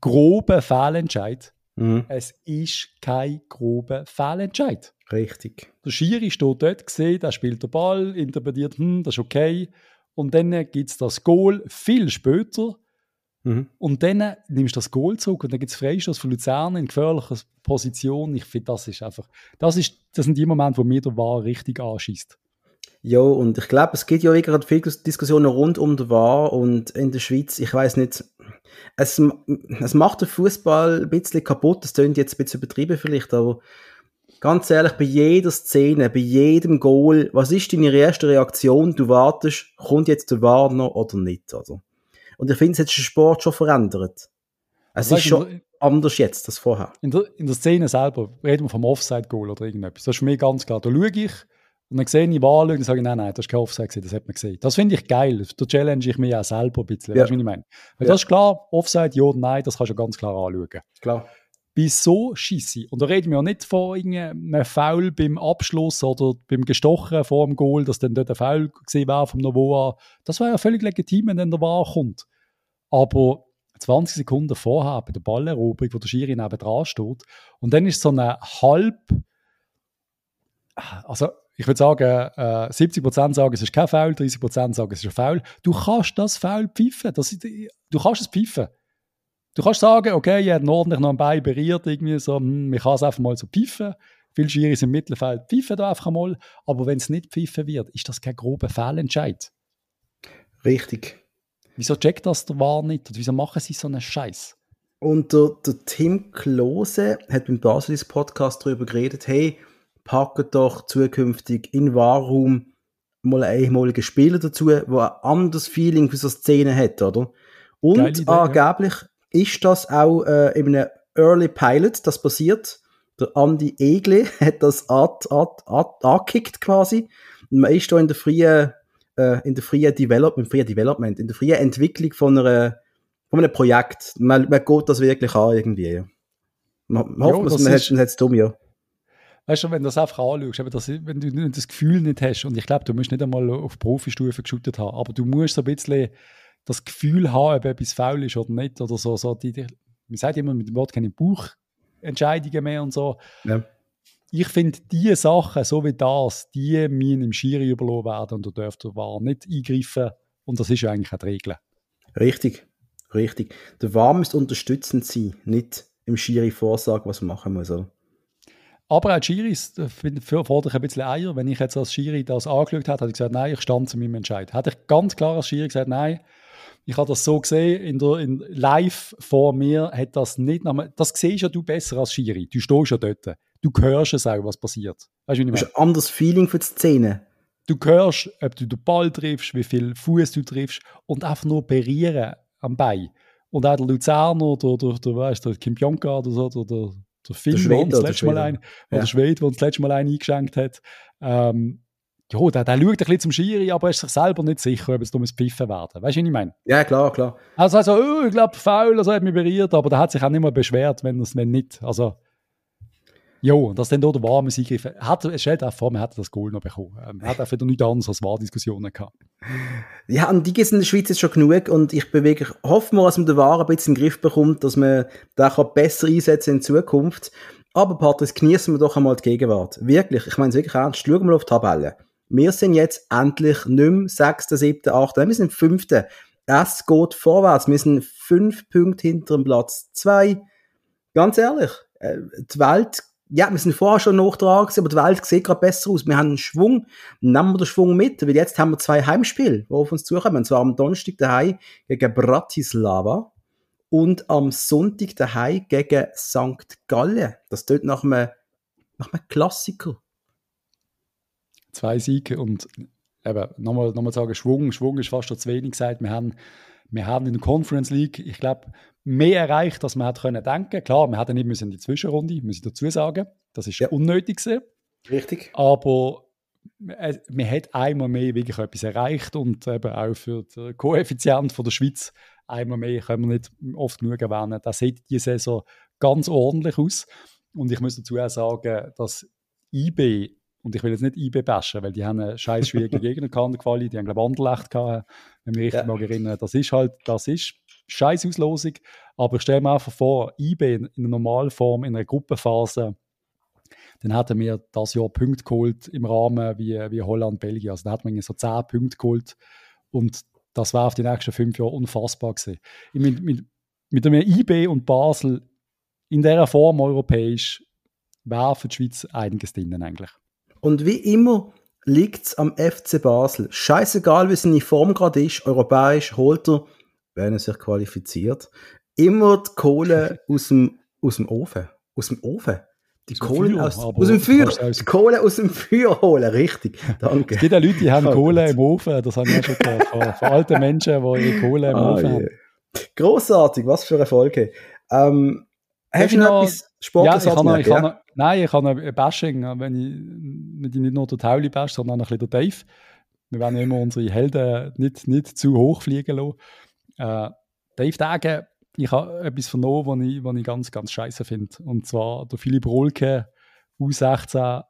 Grober Fehlentscheid. Mhm. Es ist kein grober Fehlentscheid. Richtig. Der Schiri steht dort, gesehen, der spielt den Ball, interpretiert, hm, das ist okay. Und dann gibt es das Goal viel später. Mhm. Und dann nimmst du das Goal zurück und dann gibt es Freistoß von Luzern in gefährlicher Position. Ich finde, das ist einfach, das, ist, das sind die Momente, wo mir der War richtig anschießt. Ja, und ich glaube, es gibt ja gerade viele Diskussionen rund um den War und in der Schweiz, ich weiß nicht, es, es macht den Fußball ein bisschen kaputt, das klingt jetzt ein bisschen übertrieben vielleicht, aber ganz ehrlich, bei jeder Szene, bei jedem Goal, was ist deine erste Reaktion? Du wartest, kommt jetzt der War noch oder nicht? Also. Und ich finde, es hat den Sport schon verändert. Es ist schon anders jetzt als vorher. In der, in der Szene selber reden wir vom Offside-Goal oder irgendetwas. Das ist für mich ganz klar. Da schaue ich und dann sehe ich Wahl und sage, nein, nein, das ist kein Offside gewesen, das hat man gesehen. Das finde ich geil. Da challenge ich mich auch selber ein bisschen. Ja. Weißt du, was ich meine? Weil ja. das ist klar, Offside, ja oder nein, das kannst du ganz klar anschauen. Klar. Bei so Scheisse, und da reden wir ja nicht von einem Foul beim Abschluss oder beim Gestochen vor dem Goal, dass dann dort ein Foul gesehen wäre vom Novoa. Das wäre ja völlig legitim, wenn dann der Wahr kommt. Aber 20 Sekunden vorher bei der Balleroberung, wo der Schiri neben dran steht. Und dann ist so eine halb, also ich würde sagen, äh, 70% sagen, es ist kein Foul, 30% sagen, es ist ein Foul. Du kannst das Foul pfeifen. Das, du kannst es pfeifen. Du kannst sagen, okay, ich habe ordentlich noch ein Bein berührt, irgendwie so, hm, ich kann es einfach mal so pfeifen. Viele Schiris im Mittelfeld pfeifen da einfach mal. Aber wenn es nicht pfeifen wird, ist das kein grober Fehlentscheid. Richtig. Wieso checkt das der War nicht? Oder wieso machen sie so einen Scheiß? Und der, der Tim Klose hat beim Basilis Podcast darüber geredet, hey, packen doch zukünftig in Warum mal einen ehemaligen Spieler dazu, der ein anderes Feeling für so Szenen hat, oder? Und Idee, angeblich ja. ist das auch äh, in einem Early Pilot, das passiert. Der Andy Egle hat das angekickt quasi. Und man ist da in der freien, äh, in der freien Development, freien Development, in der freien Entwicklung von einer von einem Projekt. Man, man geht das wirklich an irgendwie. Man, man hofft, man hat es dumm, ja. Weißt du, wenn du das einfach anschaust, das, wenn du das Gefühl nicht hast, und ich glaube, du musst nicht einmal auf Profistufe geschootet haben, aber du musst so ein bisschen das Gefühl haben, ob etwas faul ist oder nicht, oder so, so die, die, man sagt immer mit dem Wort keine Bauchentscheidungen mehr und so. Ja. Ich finde, diese Sachen, so wie das, die müssen im Schiri überlassen werden und da dürfte der War nicht eingreifen und das ist ja eigentlich die Regel. Richtig. Richtig. Der War müsste unterstützend sein, nicht im Schiri vorsagen, was man machen muss. Oder? Aber auch Schiris fordere ich ein bisschen Eier. Wenn ich jetzt als Schiri das angeschaut hätte, hätte ich gesagt, nein, ich stand zu meinem Entscheid. Hätte ich ganz klar als Schiri gesagt, nein, ich habe das so gesehen, in der, in, live vor mir hat das nicht, das siehst ja du besser als Schiri. Du stehst ja dort. Du hörst es auch, was passiert. Weißt du, wie ich Das ist ein anderes Feeling für die Szene. Du hörst, ob du den Ball triffst, wie viel Fuß du triffst und einfach nur berühren am Bein. Und auch der Luzerner, der, der, der, weißt, der Kim Pionka oder so, der, der, der Finn, der, das letzte Mal ein, ja. der Schwede, der das letzte Mal einen eingeschenkt hat. Ähm, ja, der, der schaut ein bisschen zum Schiri, aber ist sich selber nicht sicher, ob es dummes Pfiffen werden. Weißt du, was ich meine? Ja, klar, klar. Also, also oh, ich glaube, faul, also hat mich berührt, aber der hat sich auch nicht mehr beschwert, wenn es nicht. Also, Jo, dass dann dort der warme Eingriff hat. Es stellt auch vor, man hätte das Goal noch bekommen. Man ähm, hat wieder nichts anderes als Wahrdiskussionen gehabt. Ja, und die gibt es in der Schweiz jetzt schon genug und ich bewege, hoffe mal, dass man den War ein bisschen in den Griff bekommt, dass man den besser einsetzen in Zukunft. Aber Patrick, genießen wir doch einmal die Gegenwart. Wirklich, ich meine es wirklich ernst. Schauen wir auf die Tabelle. Wir sind jetzt endlich nicht mehr 6., 7., 8., wir sind 5. Es geht vorwärts. Wir sind 5 Punkte hinter dem Platz 2. Ganz ehrlich, äh, die Welt ja, wir sind vorher schon noch dran aber die Welt sieht gerade besser aus. Wir haben einen Schwung, nehmen wir den Schwung mit, weil jetzt haben wir zwei Heimspiele, die auf uns zukommen. Und zwar am Donnerstag daheim gegen Bratislava und am Sonntag daheim gegen St. Gallen. Das tut nach einem, nach einem Klassiker. Zwei Siege und eben, nochmal, nochmal sagen, Schwung, Schwung ist fast schon zu wenig gesagt. Wir haben, wir haben in der Conference League, ich glaube, mehr erreicht, als man hat können denken. Klar, wir hätten nicht müssen in die Zwischenrunde, muss ich dazu sagen. Das ist ja. unnötig gewesen. Richtig. Aber äh, man hat einmal mehr wirklich etwas erreicht und eben auch für den Koeffizient von der Schweiz einmal mehr können wir nicht oft genug erwähnen. Das sieht die Saison ganz ordentlich aus. Und ich muss dazu auch sagen, dass IB, und ich will jetzt nicht IB bashen, weil die haben einen scheiß schwierigen Gegner gehabt, Quali, die haben glaube ich Anderlecht gehabt, wenn mich richtig ja. mal erinnern. Das ist halt, das ist scheiß Auslosung. Aber ich stelle mir einfach vor, IB in, in einer Normalform, in einer Gruppenphase, dann hätten wir das Jahr Punkte geholt im Rahmen wie, wie Holland, Belgien. Also da hat man so 10 Punkte geholt und das wäre auf die nächsten fünf Jahre unfassbar gewesen. Mit, mit, mit einem IB und Basel in dieser Form europäisch wäre für die Schweiz einiges drin eigentlich. Und wie immer liegt es am FC Basel. Scheißegal, wie seine Form gerade ist, europäisch holt er wenn er sich qualifiziert, immer die Kohle aus dem, aus dem Ofen. Aus dem Ofen. Die aus Kohle Feuer, aus, aus, dem Feuer. Die Kohle aus dem Feuer holen, richtig. Danke. Es gibt ja Leute, die haben Kohle im Ofen. Das habe ich auch schon gehört. Von, von alten Menschen, die ihre Kohle im ah, Ofen yeah. haben. Grossartig, was für Erfolge. Ähm, hast du noch etwas Sportliches ja, ich kann, ich ja? kann, Nein, ich habe ein Bashing, wenn ich, wenn ich nicht nur der Tauli bash, sondern auch ein bisschen der Dave. Wir werden immer unsere Helden nicht, nicht zu hoch fliegen lassen. Äh, Dave Dage, ich habe etwas vernommen, was ich, was ich ganz, ganz scheiße finde. Und zwar der Philipp Rolke, U16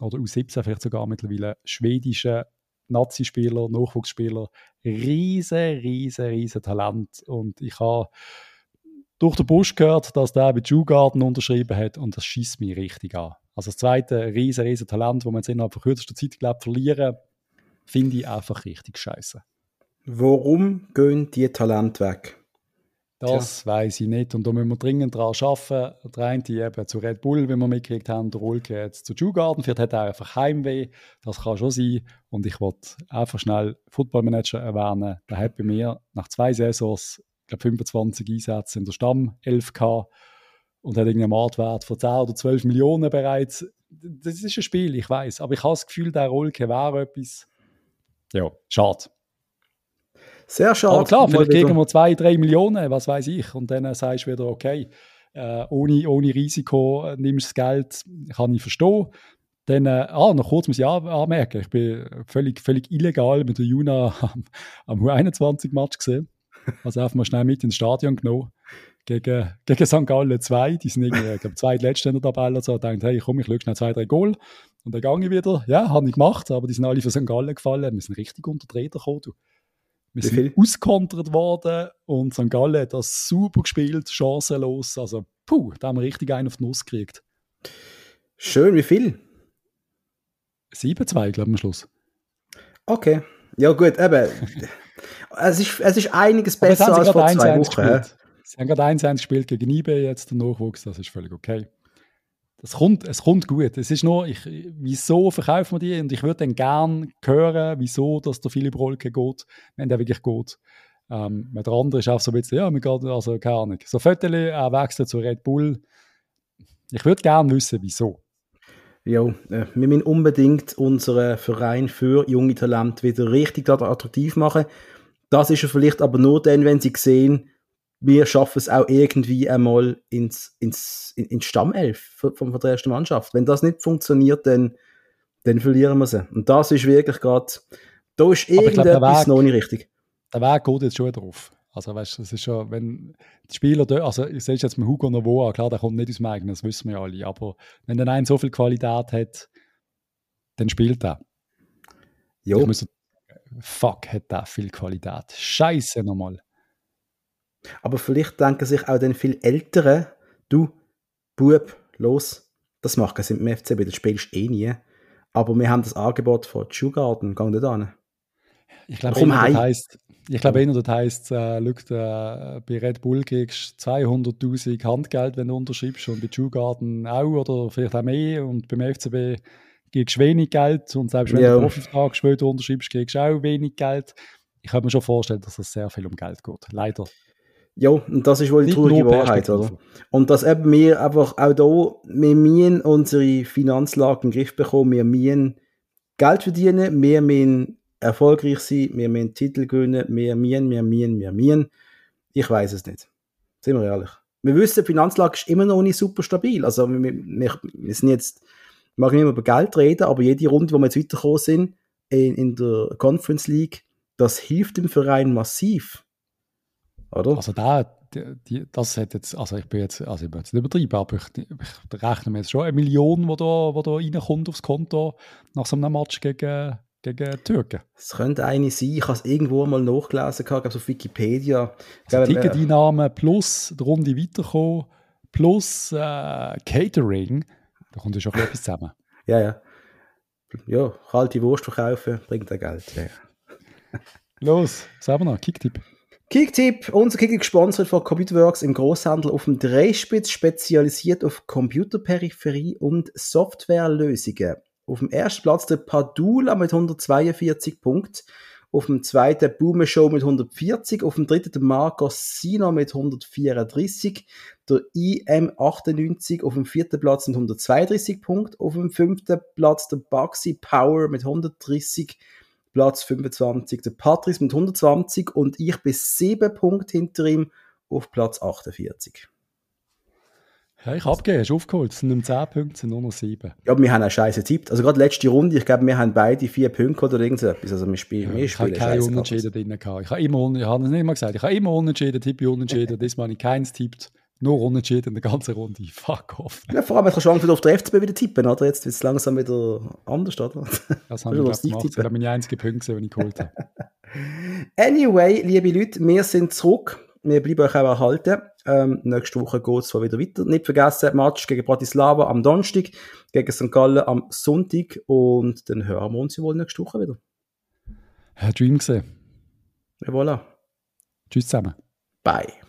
oder U17 vielleicht sogar mittlerweile, schwedischer Nazi-Spieler, Nachwuchsspieler, riesen, riesen, riesen Talent. Und ich habe durch den Busch gehört, dass der bei Jugarden unterschrieben hat und das schießt mich richtig an. Also das zweite riesen, riesen Talent, das man jetzt innerhalb von kürzester Zeit glaubt, verlieren, finde ich einfach richtig scheiße. Warum gehen die Talente weg? Das ja. weiß ich nicht. Und da müssen wir dringend daran arbeiten. Der eine eben zu Red Bull, wie wir mitgekriegt haben, der Ulke jetzt zu Dewgarden. Vielleicht hat er einfach Heimweh. Das kann schon sein. Und ich wollte einfach schnell Footballmanager erwähnen. Der hat bei mir nach zwei Saisons, glaube 25 Einsätze in der Stamm 11 gehabt und hat einen Marktwert von 10 oder 12 Millionen bereits. Das ist ein Spiel, ich weiß. Aber ich habe das Gefühl, der Ulke wäre etwas. Ja, schade. Sehr schade. Aber klar, vielleicht kriegen wir zwei, drei Millionen, was weiß ich. Und dann sagst du wieder, okay, äh, ohne, ohne Risiko äh, nimmst du das Geld, kann ich verstehen. Dann, äh, ah, noch kurz muss ich anmerken, ich bin völlig, völlig illegal mit der Juna am, am U21-Match gesehen. Also einfach mal schnell mit ins Stadion genommen. Gegen, gegen St. Gallen 2, die sind irgendwie, ich glaube, zweitletzte in der Tabelle. So, ich dachte, hey, komm, ich schaue schnell zwei, drei Goal. Und dann gehe ich wieder. Ja, habe ich gemacht, aber die sind alle für St. Gallen gefallen. Wir sind richtig unter die Räder gekommen. Du. Wir sind viel? auskontert worden und St. Gallen hat das super gespielt, chancenlos. Also, puh, da haben wir richtig einen auf die Nuss gekriegt. Schön, wie viel? 7-2, glaube ich, am Schluss. Okay. Ja, gut, eben. es, ist, es ist einiges besser als vor zwei Wochen. Sie haben gerade 1-1 gespielt gegen eBay, jetzt der Nachwuchs, das ist völlig okay. Das kommt, es kommt gut. Es ist nur, ich, wieso verkaufen wir die? Und ich würde dann gerne hören, wieso dass der Philipp Rolke geht, wenn der wirklich geht. Ähm, der andere ist auch so ein bisschen, ja, mir geht, also keine Ahnung. So Viertel, er wechselt zu Red Bull. Ich würde gerne wissen, wieso. Ja, äh, wir müssen unbedingt unseren Verein für junge Talente wieder richtig attraktiv machen. Das ist ja vielleicht aber nur dann, wenn sie sehen, wir schaffen es auch irgendwie einmal ins, ins, in, ins Stammelf von, von der ersten Mannschaft. Wenn das nicht funktioniert, dann, dann verlieren wir sie. Und das ist wirklich gerade, da ist irgendetwas glaub, noch nicht richtig. Der Weg geht jetzt schon drauf. Also weißt du, es ist schon, wenn die Spieler, also ich sehe jetzt mit Hugo Novoa, klar, der kommt nicht aus dem eigenen, das wissen wir ja alle, aber wenn der einen so viel Qualität hat, dann spielt er. Jo. Ich muss, fuck, hat der viel Qualität. Scheiße nochmal. Aber vielleicht denken sich auch den viel Älteren, du, Bub, los, das macht keinen Sinn im FCB, das spielst eh nie. Aber wir haben das Angebot von Schuhgarten, gang nicht an. Ich glaube, das heisst, ich glaube, eh das heisst, äh, look, äh, bei Red Bull kriegst du 200.000 Handgeld, wenn du unterschreibst, und bei Schuhgarten auch oder vielleicht auch mehr. Und beim FCB kriegst du wenig Geld. Und selbst wenn ja. du Profivertrag später unterschreibst, kriegst du auch wenig Geld. Ich kann mir schon vorstellen, dass es sehr viel um Geld geht. Leider. Ja, und das ist wohl die traurige Wahrheit, oder? Und dass eben wir einfach auch da, wir müssen unsere Finanzlage in den Griff bekommen, wir müssen Geld verdienen, wir müssen erfolgreich sein, wir müssen Titel gewinnen, wir müssen, wir müssen, wir müssen. Ich weiß es nicht. Sind wir ehrlich. Wir wissen, die Finanzlage ist immer noch nicht super stabil. Also wir, wir, wir sind jetzt, wir machen immer über Geld reden, aber jede Runde, wo wir jetzt weitergekommen sind, in, in der Conference League, das hilft dem Verein massiv oder? Also da, die, das hat jetzt, also ich bin jetzt, also ich bin jetzt nicht übertrieben, aber ich, ich rechne mir jetzt schon eine Million, die da, da reinkommt aufs Konto nach so einem Match gegen, gegen Türken. Es könnte eine sein, ich habe es irgendwo mal nachgelesen, gehabt, auf Wikipedia. Also Ticketeinnahmen plus die Runde weiterkommen, plus äh, Catering, da kommt ja schon etwas zusammen. ja, ja. Ja, kalte Wurst verkaufen, bringt auch Geld. Ja. Los, selber noch, Kicktipp. Kicktipp, unser Kick ist gesponsert von Computerworks im Großhandel auf dem Dreispitz, spezialisiert auf Computerperipherie und Softwarelösungen. Auf dem ersten Platz der Padula mit 142 Punkten, auf dem zweiten Boomer Show mit 140, auf dem dritten der Marco Sino mit 134, der IM98 auf dem vierten Platz mit 132 Punkten, auf dem fünften Platz der Baxi Power mit 130 Punkten, Platz 25 der Patrice mit 120 und ich bin sieben Punkte hinter ihm auf Platz 48. Ja, ich abgegeben, hast aufgeholt. Es sind nur 10 Punkte, sind nur noch 7. Ja, wir haben einen scheiße Tipp. Also gerade letzte Runde, ich glaube, wir haben beide 4 Punkte oder irgendetwas. Also wir spielen, ja, wir spielen Ich habe keine Unentschieden drin gehabt. Ich habe immer, ich habe es nicht mal gesagt, ich habe immer Unentschieden, Tippe Unentschieden. Diesmal habe ich keins tippt. Nur unentschieden in der ganzen Runde. Fuck off. Ja, vor allem, jetzt kannst du wieder auf der FCB wieder tippen, oder? Jetzt wird es langsam wieder anders, oder? Das haben wir gemacht. Das war meine einzige Punkte, die ich geholt habe. Anyway, liebe Leute, wir sind zurück. Wir bleiben euch auch erhalten. Ähm, nächste Woche geht es wieder weiter. Nicht vergessen, Match gegen Bratislava am Donnerstag, gegen St. Gallen am Sonntag und dann hören wir uns wohl nächste Woche wieder. Herr Dream gesehen. Ja, voilà. Tschüss zusammen. Bye.